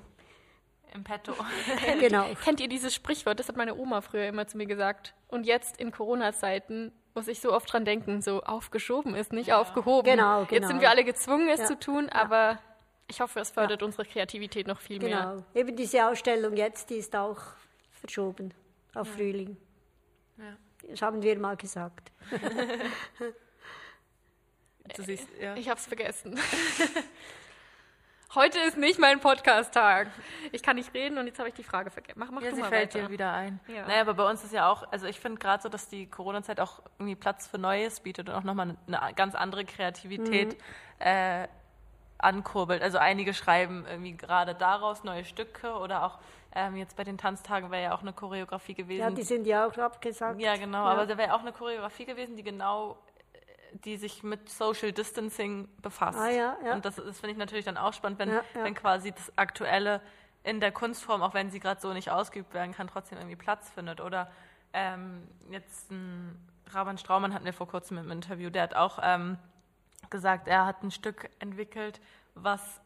im Petto. genau. Kennt ihr dieses Sprichwort? Das hat meine Oma früher immer zu mir gesagt. Und jetzt in Corona-Zeiten muss ich so oft dran denken, so aufgeschoben ist nicht aufgehoben. Genau, Jetzt genau. sind wir alle gezwungen, es Ja. zu tun, aber ich hoffe, es fördert unsere Kreativität noch viel mehr. Genau. Eben diese Ausstellung jetzt, die ist auch verschoben auf Frühling. Ja. Das haben wir mal gesagt. Du siehst, ja. Ich hab's vergessen. Heute ist nicht mein Podcast-Tag. Ich kann nicht reden und jetzt habe ich die Frage vergessen. Mach, mach Ja, du sie mal fällt weiter. dir wieder ein. Ja. Naja, aber bei uns ist ja auch, also ich finde gerade so, dass die Corona-Zeit auch irgendwie Platz für Neues bietet und auch nochmal eine ganz andere Kreativität Mhm. äh, ankurbelt. Also einige schreiben irgendwie gerade daraus neue Stücke oder auch ähm, jetzt bei den Tanztagen wäre ja auch eine Choreografie gewesen. Ja, die sind ja auch abgesagt. Ja, genau, Ja. aber da wäre auch eine Choreografie gewesen, die genau, äh, die sich mit Social Distancing befasst. Ah, ja, ja. Und das, das finde ich natürlich dann auch spannend, wenn, Ja, ja. wenn quasi das Aktuelle in der Kunstform, auch wenn sie gerade so nicht ausgeübt werden kann, trotzdem irgendwie Platz findet. Oder ähm, jetzt ein Raban Straumann hatten wir vor kurzem im Interview, der hat auch ähm, gesagt, er hat ein Stück entwickelt, was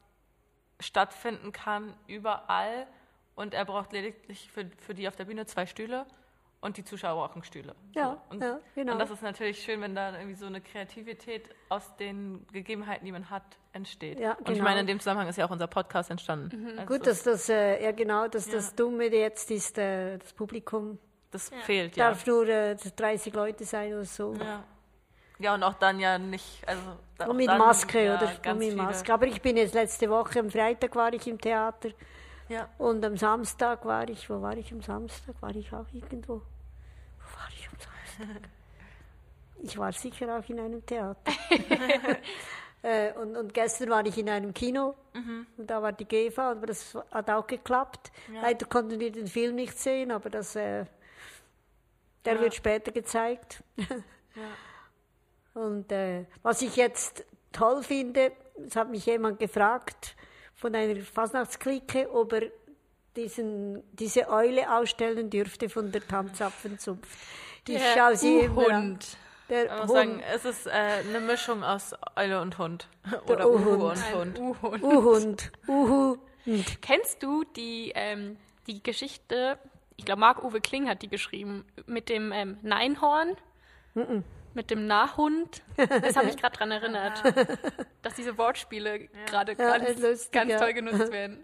stattfinden kann überall und er braucht lediglich für, für die auf der Bühne zwei Stühle und die Zuschauer brauchen Stühle. Ja, So. und, ja, genau. und das ist natürlich schön, wenn da irgendwie so eine Kreativität aus den Gegebenheiten, die man hat, entsteht. Ja, Und ich genau. meine, in dem Zusammenhang ist ja auch unser Podcast entstanden. Also Gut, dass das, äh, ja genau, dass Ja. das Dumme jetzt ist, äh, das Publikum das fehlt, ja. darf nur äh, 30 Leute sein oder so. ja. Ja, und auch dann ja nicht, also auch Und mit dann, Maske, ja, oder? Und Ganz mit viele, Maske. Aber ich bin jetzt letzte Woche, am Freitag war ich im Theater Ja. und am Samstag war ich, wo war ich am Samstag? War ich auch irgendwo? Ich war sicher auch in einem Theater. äh, und, und gestern war ich in einem Kino und da war die GEFA, aber das hat auch geklappt. Ja. Leider konnten wir den Film nicht sehen, aber das, äh, der Ja. wird später gezeigt. Und äh, was ich jetzt toll finde, es hat mich jemand gefragt von einer Fasnachtsklicke, ob er diesen, diese Eule ausstellen dürfte von der Tanzapfenzunft. Ich Der an. U-Hund. Der Man muss Hund. sagen, es ist äh, eine Mischung aus Eule und Hund. Der Oder Uhu U-Hund. und Hund. U-Hund. U-Hund. Uhu. Kennst du die, ähm, die Geschichte, ich glaube, Marc-Uwe Kling hat die geschrieben, mit dem ähm, Neinhorn? Mit dem Nahhund? Das hat mich gerade daran erinnert, dass diese Wortspiele gerade Ja, ganz, ganz toll genutzt werden.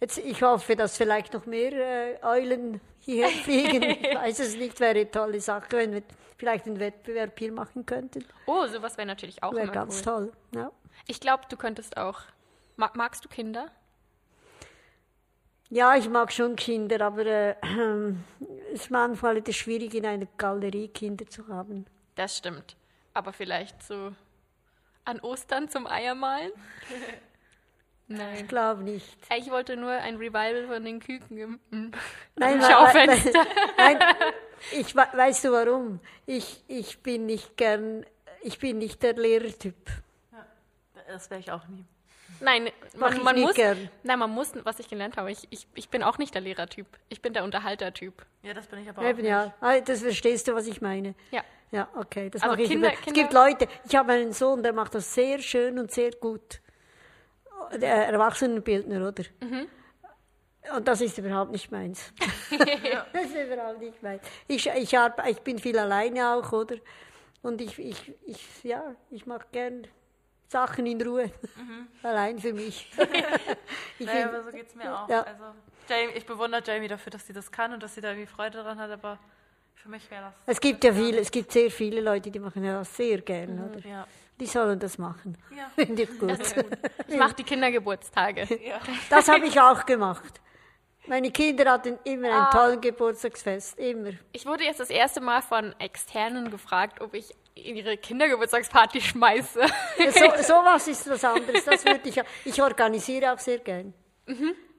Jetzt, ich hoffe, dass vielleicht noch mehr äh, Eulen hierher fliegen. ich weiß es nicht, wäre eine tolle Sache, wenn wir vielleicht einen Wettbewerb hier machen könnten. Oh, sowas wäre natürlich auch Wäre immer ganz cool. toll. Ja. Ich glaube, du könntest auch. Ma magst du Kinder? Ja, ich mag schon Kinder, aber äh, es ist manchmal etwas schwierig, in einer Galerie Kinder zu haben. Das stimmt. Aber vielleicht so an Ostern zum Eiermalen? Nein. Ich glaube nicht. Ich wollte nur ein Revival von den Küken im, im Nein, Schaufenster. Nein, ich we- weißt du warum? Ich, ich bin nicht gern, ich bin nicht der Lehrertyp. Das wäre ich auch nie. Nein, man, ich man nicht muss, gern. nein, man muss, was ich gelernt habe, ich, ich, ich bin auch nicht der Lehrertyp. Ich bin der Unterhaltertyp. Ja, das bin ich aber auch Eben, ja. Ah, Das verstehst du, was ich meine. Ja. Ja, okay. Das Also mache ich Kinder- immer. Es gibt Leute, ich habe einen Sohn, der macht das sehr schön und sehr gut. Der Erwachsenenbildner, oder? Mhm. Und das ist überhaupt nicht meins. das ist überhaupt nicht meins. Ich, ich, ich bin viel alleine auch, oder? Und ich, ich, ich, ja, ich mache gern Sachen in Ruhe. Mhm. Allein für mich. ich Naja, aber so geht es mir auch. Ja. Also, Jamie, ich bewundere Jamie dafür, dass sie das kann und dass sie da irgendwie Freude dran hat, aber für mich wäre das. es gibt ja viele, es gibt sehr viele Leute, die machen ja das sehr gern, oder? Ja. Die sollen das machen. Ja. Finde ich gut. Ich mache die Kindergeburtstage. ja. Das habe ich auch gemacht. Meine Kinder hatten immer Ah. tollen Geburtstagsfest, immer. Ich wurde jetzt das erste Mal von Externen gefragt, ob ich ihre Kindergeburtstagsparty schmeiße. Ja, so, sowas ist was anderes. Das würde ich, ich organisiere auch sehr gern.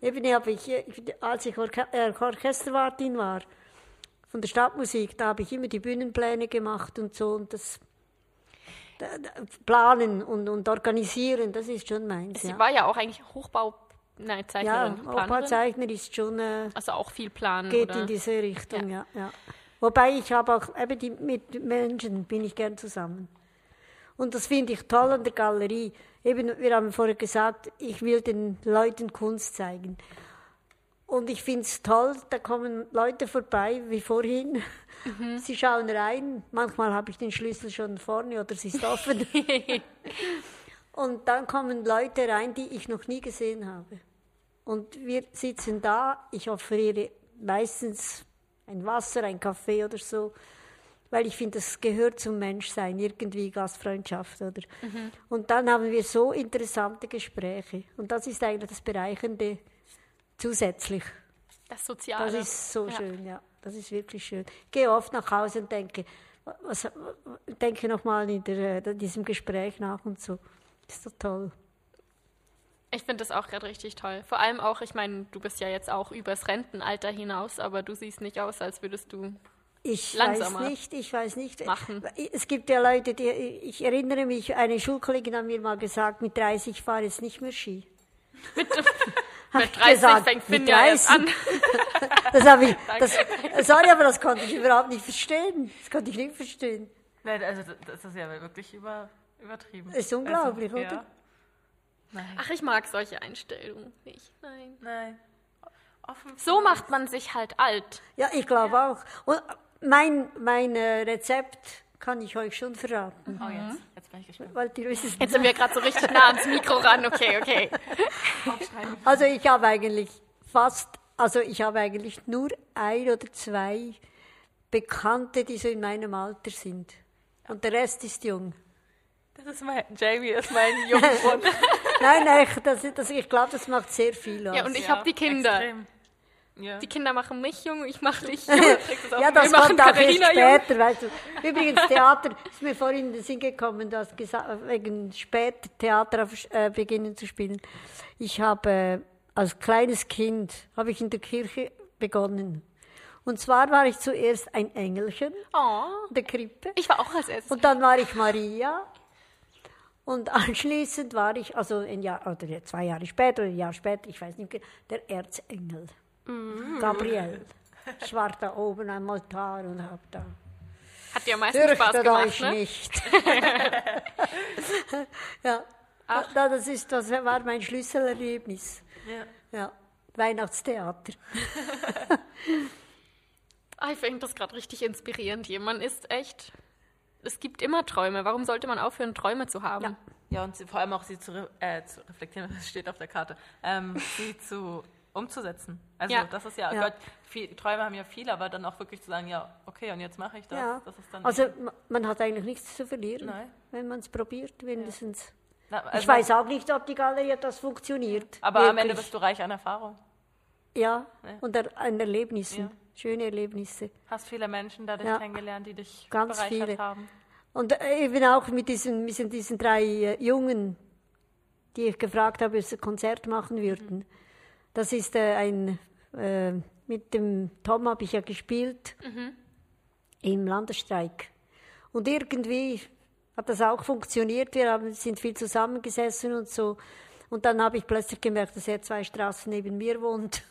Eben habe ich, als ich Orche äh, Orchesterwartin war von der Stadtmusik, da habe ich immer die Bühnenpläne gemacht und so und das da, da, planen und, und organisieren, das ist schon meins. Sie Ja, war ja auch eigentlich Hochbau, nein, ja Zeichnerin, Planerin. Aufbauzeichner ist schon äh, Also auch viel planen, geht oder? in diese Richtung, ja. ja, Wobei ich habe auch, eben die, mit Menschen bin ich gern zusammen. Und das finde ich toll an der Galerie. Eben, wir haben vorher gesagt, ich will den Leuten Kunst zeigen. Und ich finde es toll, da kommen Leute vorbei, wie vorhin. Sie schauen rein. Manchmal habe ich den Schlüssel schon vorne oder es ist offen. Und dann kommen Leute rein, die ich noch nie gesehen habe. Und wir sitzen da, ich offeriere meistens ein Wasser, ein Kaffee oder so, weil ich finde, das gehört zum Menschsein, irgendwie Gastfreundschaft, oder? Und dann haben wir so interessante Gespräche. Und das ist eigentlich das Bereichernde zusätzlich. Das Soziale. Das ist so Ja. schön, ja. Das ist wirklich schön. Ich gehe oft nach Hause und denke, was, denke nochmal in der, äh, diesem Gespräch nach und so. Ist doch toll. Ich finde das auch gerade richtig toll. Vor allem auch, ich meine, du bist ja jetzt auch übers Rentenalter hinaus, aber du siehst nicht aus, als würdest du. Ich Langsamer weiß nicht, ich weiß nicht. machen. Es gibt ja Leute, die, ich erinnere mich, eine Schulkollegin hat mir mal gesagt, mit 30 fahre ich nicht mehr Ski. Hab Mit ich 30 gesagt, fängt mit Finn ja erst an. Das habe ich, das, sorry, aber das konnte ich überhaupt nicht verstehen. Das konnte ich nicht verstehen. Nein, also das ist ja wirklich über, übertrieben. Ist unglaublich, also, oder? Ja. Nein. Ach, ich mag solche Einstellungen nicht. Nein. Nein. Offen So macht man sich halt alt. Ja, ich glaube auch. Und mein, mein äh, Rezept kann ich euch schon verraten. Oh, jetzt, jetzt bin ich gespannt. Weil die wissen Jetzt sind wir gerade so richtig nah ans Mikro ran. Okay, okay. Also ich habe eigentlich fast, also ich habe eigentlich nur ein oder zwei Bekannte, die so in meinem Alter sind. Und der Rest ist jung. Das ist mein, Jamie ist mein Jungspund. Nein, echt, das, das, ich glaube, das macht sehr viel aus. Ja, und ich habe die Kinder. Extrem. Ja. Die Kinder machen mich jung, ich mache dich jung. ja, das kommt auch erst später, weißt du. Übrigens, Theater ist mir vorhin in den Sinn gekommen, du hast gesagt, wegen später Theater äh, beginnen zu spielen. Ich habe äh, als kleines Kind, habe ich in der Kirche begonnen. Und zwar war ich zuerst ein Engelchen Oh, in der Krippe. ich war auch als erstes. Und dann war ich Maria. Und anschließend war ich, also ein Jahr, oder zwei Jahre später, oder ein Jahr später, ich weiß nicht, der Erzengel. Gabriel. Ich war da oben am Altar und hab da. Hat dir am meisten Spaß gemacht, euch ne? nicht. ja, da, das, ist, das war mein Schlüsselerlebnis. Ja. Ja, Weihnachtstheater. Ich finde das gerade richtig inspirierend hier. Man ist echt. Es gibt immer Träume. Warum sollte man aufhören, Träume zu haben? Ja. Ja, und sie, vor allem auch sie zu, re äh, zu reflektieren, das steht auf der Karte, ähm, sie zu umzusetzen. Also Ja. das ist ja, Ja. Gott, viel, Träume haben ja viel, aber dann auch wirklich zu sagen, ja, okay, und jetzt mache ich das. Ja. das ist dann Also ma- man hat eigentlich nichts zu verlieren, Nein. wenn man es probiert, wenigstens. Na, ich also- weiß auch nicht, ob die Galerie das funktioniert. Aber am Ende Wirklich. bist du reich an Erfahrung. Ja, und an Erlebnissen. Schöne Erlebnisse. Hast viele Menschen dadurch kennengelernt, die dich Ganz bereichert viele. haben. Und äh, eben auch mit diesen, mit diesen drei äh, Jungen, die ich gefragt habe, ob sie ein Konzert machen würden. Das ist äh, ein, äh, mit dem Tom habe ich ja gespielt im Landesstreik. Und irgendwie hat das auch funktioniert. Wir haben, sind viel zusammengesessen und so. Und dann habe ich plötzlich gemerkt, dass er zwei Straßen neben mir wohnt.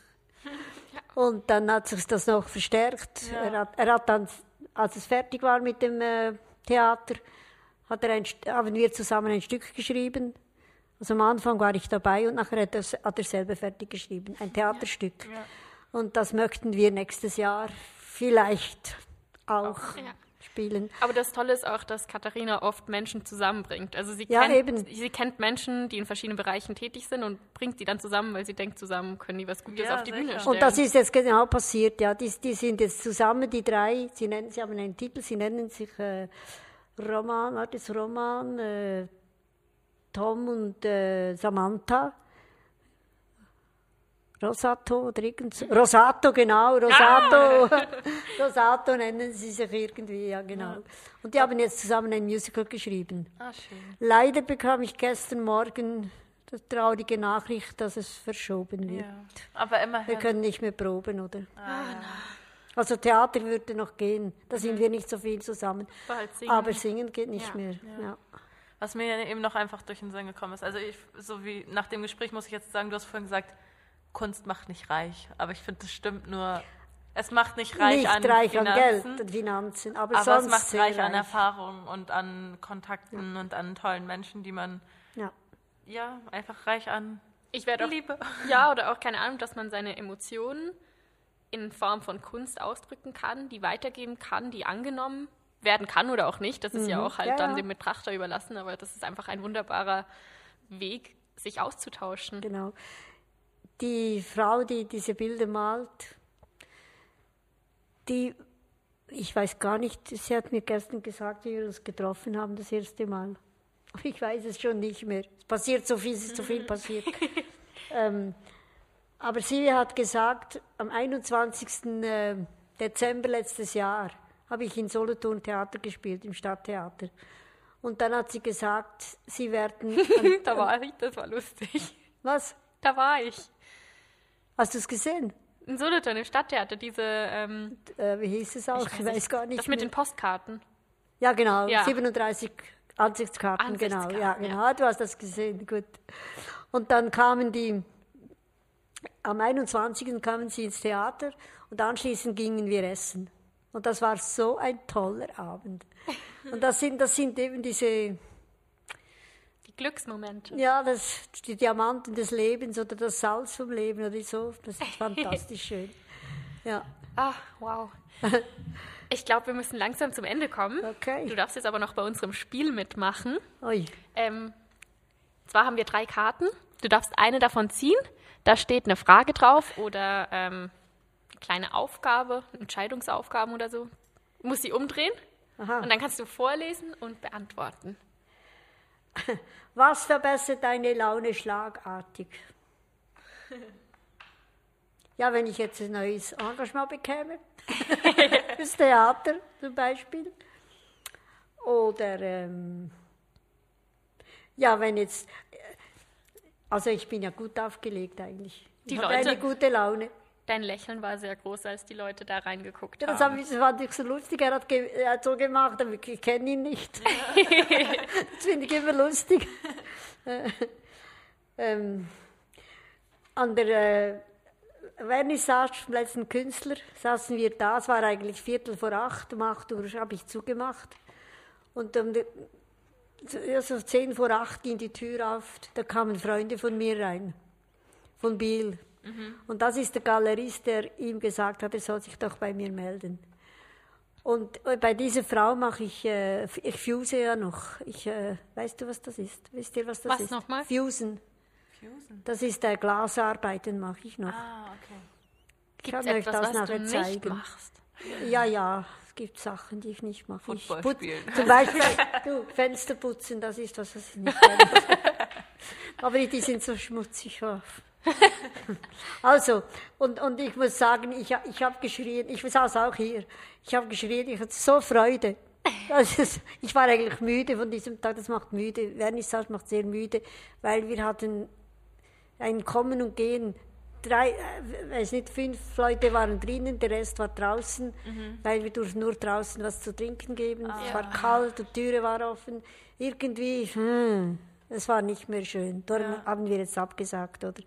Und dann hat sich das noch verstärkt. Er, hat, er hat dann, als es fertig war mit dem äh, Theater, hat er ein, haben wir zusammen ein Stück geschrieben. Also am Anfang war ich dabei und nachher hat er, hat er selber fertig geschrieben, ein Theaterstück. Und das möchten wir nächstes Jahr vielleicht auch Ja. spielen. Aber das Tolle ist auch, dass Katharina oft Menschen zusammenbringt. Also sie, Ja, kennt, eben. sie kennt Menschen, die in verschiedenen Bereichen tätig sind und bringt die dann zusammen, weil sie denkt, zusammen können die was Gutes Ja, auf die sicher. Bühne Und stellen. Und das ist jetzt genau passiert, ja. Die, die sind jetzt zusammen, die drei. Sie, nennen, sie haben einen Titel, sie nennen sich äh, Roman, das Roman, äh, Tom und äh, Samantha. Rosato oder irgend so. Rosato, genau, Rosato. Rosato nennen sie sich irgendwie, ja, genau. Und die haben jetzt zusammen ein Musical geschrieben. Ah, schön. Leider bekam ich gestern Morgen die traurige Nachricht, dass es verschoben wird. Ja. Aber Wir immerhin. können nicht mehr proben, oder? Ah, Also Theater würde noch gehen. Da sind wir nicht so viel zusammen. Aber singen. Aber singen geht nicht Ja. mehr. Ja. Was mir eben noch einfach durch den Sinn gekommen ist. Also ich, so wie nach dem Gespräch muss ich jetzt sagen, du hast vorhin gesagt, Kunst macht nicht reich. Aber ich finde, das stimmt nur. Es macht nicht reich nicht an reich an Finanzen, Geld und Finanzen, aber, aber sonst es macht sehr reich an Erfahrung und an Kontakten und an tollen Menschen, die man Ja. ja einfach reich an ich werde auch, Liebe. ja, oder auch keine Ahnung, dass man seine Emotionen in Form von Kunst ausdrücken kann, die weitergeben kann, die angenommen werden kann oder auch nicht. Das ist ja auch halt Ja, dann dem Betrachter überlassen, aber das ist einfach ein wunderbarer Weg, sich auszutauschen. Genau. Die Frau, die diese Bilder malt, die, ich weiß gar nicht, sie hat mir gestern gesagt, wie wir uns getroffen haben, das erste Mal. Aber ich weiß es schon nicht mehr. Es passiert so viel, es ist so viel passiert. ähm, aber sie hat gesagt, am 21. äh, Dezember letztes Jahr habe ich in Solothurn Theater gespielt, im Stadttheater. Und dann hat sie gesagt, sie werden. Da war ich, das war lustig. was? Da war ich. Hast du es gesehen? In Solothurn im Stadttheater, diese, ähm, Äh, wie hieß es auch? Ich weiß, gar nicht. das mit mehr. den Postkarten. ja, genau. Ja. 37 Ansichtskarten, genau. Ja, Ansichtskarten, genau. Ah, Du hast das gesehen, gut. Und dann kamen die, am 21. kamen sie ins Theater und anschließend gingen wir essen. Und das war so ein toller Abend. Und das sind, das sind eben diese, Die Glücksmomente. ja, das, die Diamanten des Lebens oder das Salz vom Leben oder so. Das ist fantastisch schön. Ja, Ah, wow. Ich glaube, wir müssen langsam zum Ende kommen. Okay. Du darfst jetzt aber noch bei unserem Spiel mitmachen. ui. Ähm, zwar haben wir drei Karten. Du darfst eine davon ziehen. Da steht eine Frage drauf oder ähm, kleine Aufgabe, Entscheidungsaufgaben oder so. Musst sie umdrehen Aha. und dann kannst du vorlesen und beantworten. Was verbessert deine Laune schlagartig? Ja, wenn ich jetzt ein neues Engagement bekäme, fürs Theater zum Beispiel. Oder, ähm, ja, wenn jetzt, äh, also ich bin ja gut aufgelegt eigentlich. Die ich habe Leute- eine gute Laune. Dein Lächeln war sehr groß, als die Leute da reingeguckt das, haben. hab ich, das fand ich so lustig. Er hat, ge er hat so gemacht, aber ich kenne ihn nicht. das finde ich immer lustig. Äh, ähm, an der äh, Vernissage vom letzten Künstler saßen wir da. Es war eigentlich Viertel vor acht. Um acht Uhr habe ich zugemacht. Und um die, so- ja, so zehn vor acht ging die Tür auf. Da kamen Freunde von mir rein. Von Biel. Und das ist der Galerist, der ihm gesagt hat, er soll sich doch bei mir melden. Und äh, bei dieser Frau mache ich, äh, ich fuse ja noch. Ich, äh, weißt du, was das ist? Wisst ihr, was das Was ist? nochmal? Fusen. Fusen. Das ist äh, Glasarbeiten mache ich noch. Ah, okay. ich Gibt es kann euch etwas, das was du nachher nicht zeigen. machst? Ja, ja, es gibt Sachen, die ich nicht mache. Ich Football put- spielen. Zum Beispiel, du, Fenster putzen, das ist was, was ich nicht kann. Aber die sind so schmutzig. Oh. Also, und, und ich muss sagen, ich, ich habe geschrien, ich saß auch hier, ich habe geschrien, ich hatte so Freude. Ist, ich war eigentlich müde von diesem Tag, das macht müde, Vernissage macht sehr müde, weil wir hatten ein Kommen und Gehen. Drei, äh, weiß nicht, fünf Leute waren drinnen, der Rest war draußen, weil wir durften nur draußen was zu trinken geben. Es war kalt, die Türe war offen. Irgendwie, hm, es war nicht mehr schön. Darum haben wir jetzt abgesagt, oder?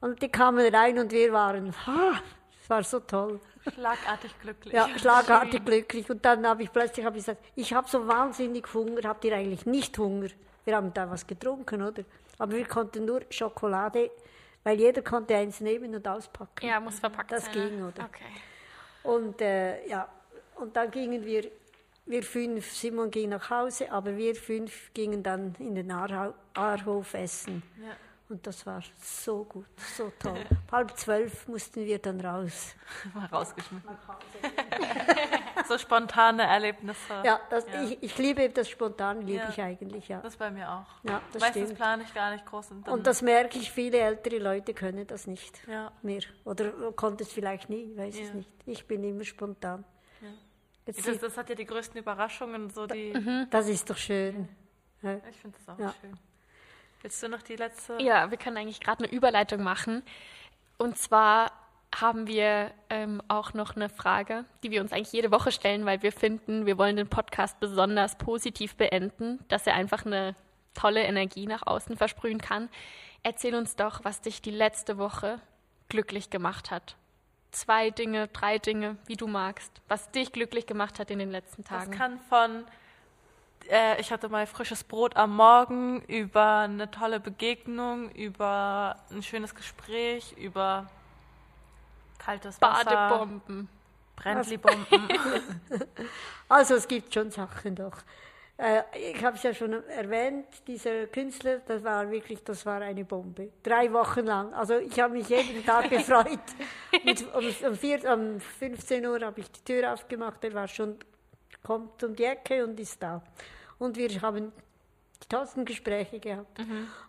Und die kamen rein und wir waren, ah, es war so toll. Schlagartig glücklich. Ja, schlagartig glücklich. Und dann habe ich plötzlich hab ich gesagt, ich habe so wahnsinnig Hunger. Habt ihr eigentlich nicht Hunger? Wir haben da was getrunken, oder? Aber wir konnten nur Schokolade, weil jeder konnte eins nehmen und auspacken. Ja, muss verpackt Das sein. ging, ne? oder? Okay. Und äh, ja, und dann gingen wir wir fünf, Simon ging nach Hause, aber wir fünf gingen dann in den Aarhau, Aarhof essen. Ja. Und das war so gut, so toll. Halb zwölf mussten wir dann raus. Mal rausgeschmissen. so spontane Erlebnisse. Ja, das, Ja. Ich, ich liebe das Spontane, liebe Ja. ich eigentlich, ja. Das bei mir auch. Ja, das Meistens stimmt. plane ich gar nicht groß. Und, dann, Und das merke ich, viele ältere Leute können das nicht Ja. mehr. Oder konnte es vielleicht nie, weiß es nicht. Ich bin immer spontan. Jetzt das, das hat ja die größten Überraschungen, so die. Das ist doch schön. Ja. Ich finde das auch Ja. schön. Willst du noch die letzte? Ja, wir können eigentlich gerade eine Überleitung machen. Und zwar haben wir ähm, auch noch eine Frage, die wir uns eigentlich jede Woche stellen, weil wir finden, wir wollen den Podcast besonders positiv beenden, dass er einfach eine tolle Energie nach außen versprühen kann. Erzähl uns doch, was dich die letzte Woche glücklich gemacht hat. Zwei Dinge, drei Dinge, wie du magst, was dich glücklich gemacht hat in den letzten Das Tagen. kann von, äh, ich hatte mal frisches Brot am Morgen, über eine tolle Begegnung, über ein schönes Gespräch, über kaltes Wasser, Badebomben. Brennlibomben. Also es gibt schon Sachen doch. Äh, ich habe es ja schon erwähnt, dieser Künstler, das war wirklich, das war eine Bombe. Drei Wochen lang. Also ich habe mich jeden Tag gefreut. Und um, um, vier, um 15 Uhr habe ich die Tür aufgemacht, er war schon, kommt um die Ecke und ist da. Und wir haben die tollsten Gespräche gehabt.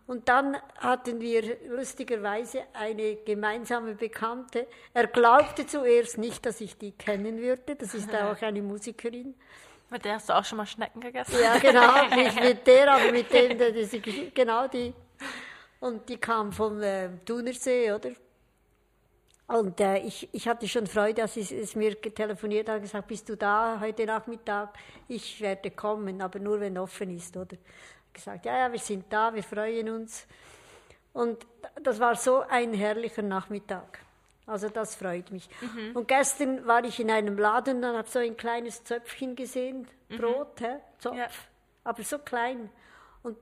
Und dann hatten wir lustigerweise eine gemeinsame Bekannte. Er glaubte zuerst nicht, dass ich die kennen würde. Das ist auch eine Musikerin. Mit der hast du auch schon mal Schnecken gegessen? Ja, genau, nicht mit der, aber mit dem, der diese, genau die. Und die kam vom äh, Thunersee, oder? Und äh, ich, ich hatte schon Freude, als sie es mir telefoniert hat, gesagt, bist du da heute Nachmittag? Ich werde kommen, aber nur wenn offen ist, oder? Gesagt, ja, ja, wir sind da, wir freuen uns. Und das war so ein herrlicher Nachmittag. Also das freut mich. Und gestern war ich in einem Laden, dann habe so ein kleines Zöpfchen gesehen, Brot, hä? Zopf, Ja. aber so klein. Und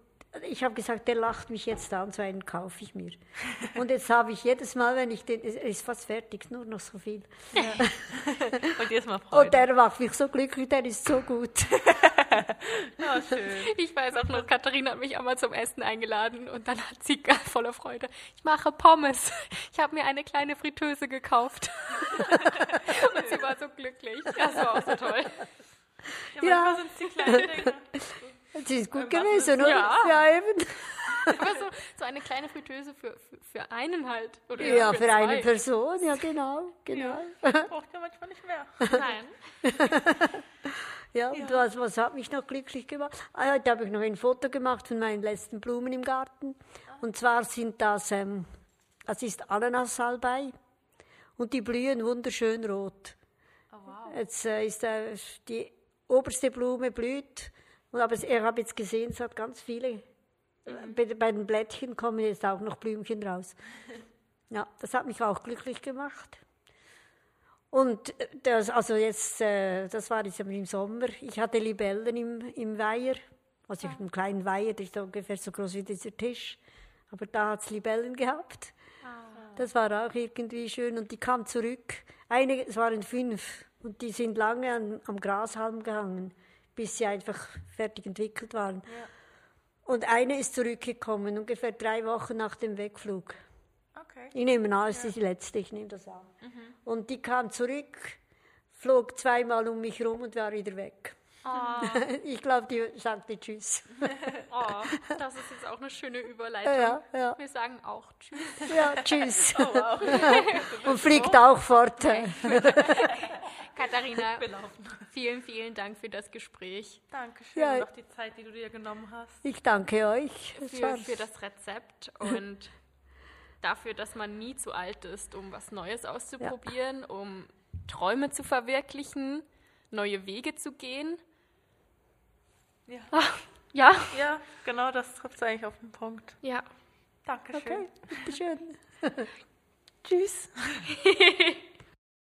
ich habe gesagt, der lacht mich jetzt an, so einen kaufe ich mir. Und jetzt habe ich jedes Mal, wenn ich den, es ist fast fertig, nur noch so viel. Und Mal Freude. Und der macht mich so glücklich, der ist so gut. Ja, schön. Ich weiß auch noch, Katharina hat mich einmal zum Essen eingeladen und dann hat sie voller Freude, ich mache Pommes. Ich habe mir eine kleine Fritteuse gekauft. und sie war so glücklich. Das war auch so toll. Ja, Ja. Das ist gut Was gewesen, oder? ja. ja eben. Aber so, so eine kleine Fritteuse für, für, für einen halt. Oder Ja, für eine zwei. Person, ja genau, genau. Braucht ja manchmal nicht mehr. Nein. Ja, und was, was hat mich noch glücklich gemacht? Ah, heute habe ich noch ein Foto gemacht von meinen letzten Blumen im Garten. Und zwar sind das, ähm, das ist Ananassalbei und die blühen wunderschön rot. Oh, wow. Jetzt äh, ist äh, die oberste Blume blüht, und aber ich habe jetzt gesehen, es hat ganz viele. Bei, bei den Blättchen kommen jetzt auch noch Blümchen raus. Ja, das hat mich auch glücklich gemacht. Und äh, das, also jetzt, äh, das war jetzt im Sommer. Ich hatte Libellen im, im Weiher, also ich habe einen kleinen Weiher, der ist ungefähr so groß wie dieser Tisch. Aber da hat es Libellen gehabt. Das war auch irgendwie schön. Und die kam zurück. Einige, es waren fünf. Und die sind lange an, am Grashalm gehangen, bis sie einfach fertig entwickelt waren. Und eine ist zurückgekommen, ungefähr drei Wochen nach dem Wegflug. Okay. Ich nehme an, es ist die letzte, ich nehme das an. Und die kam zurück, flog zweimal um mich rum und war wieder weg. Ich glaube, die sagte Tschüss. Oh, das ist jetzt auch eine schöne Überleitung. Ja, ja. Wir sagen auch Tschüss. Ja, tschüss. und fliegt auch fort. Katharina, vielen, vielen Dank für das Gespräch, Dankeschön. Ja. Und auch die Zeit, die du dir genommen hast. Ich danke euch. Für, für das Rezept und dafür, dass man nie zu alt ist, um was Neues auszuprobieren, um Träume zu verwirklichen, neue Wege zu gehen. Ja. Ja, Ja, genau das trifft es eigentlich auf den Punkt. ja. Dankeschön. Okay, bitteschön. Tschüss.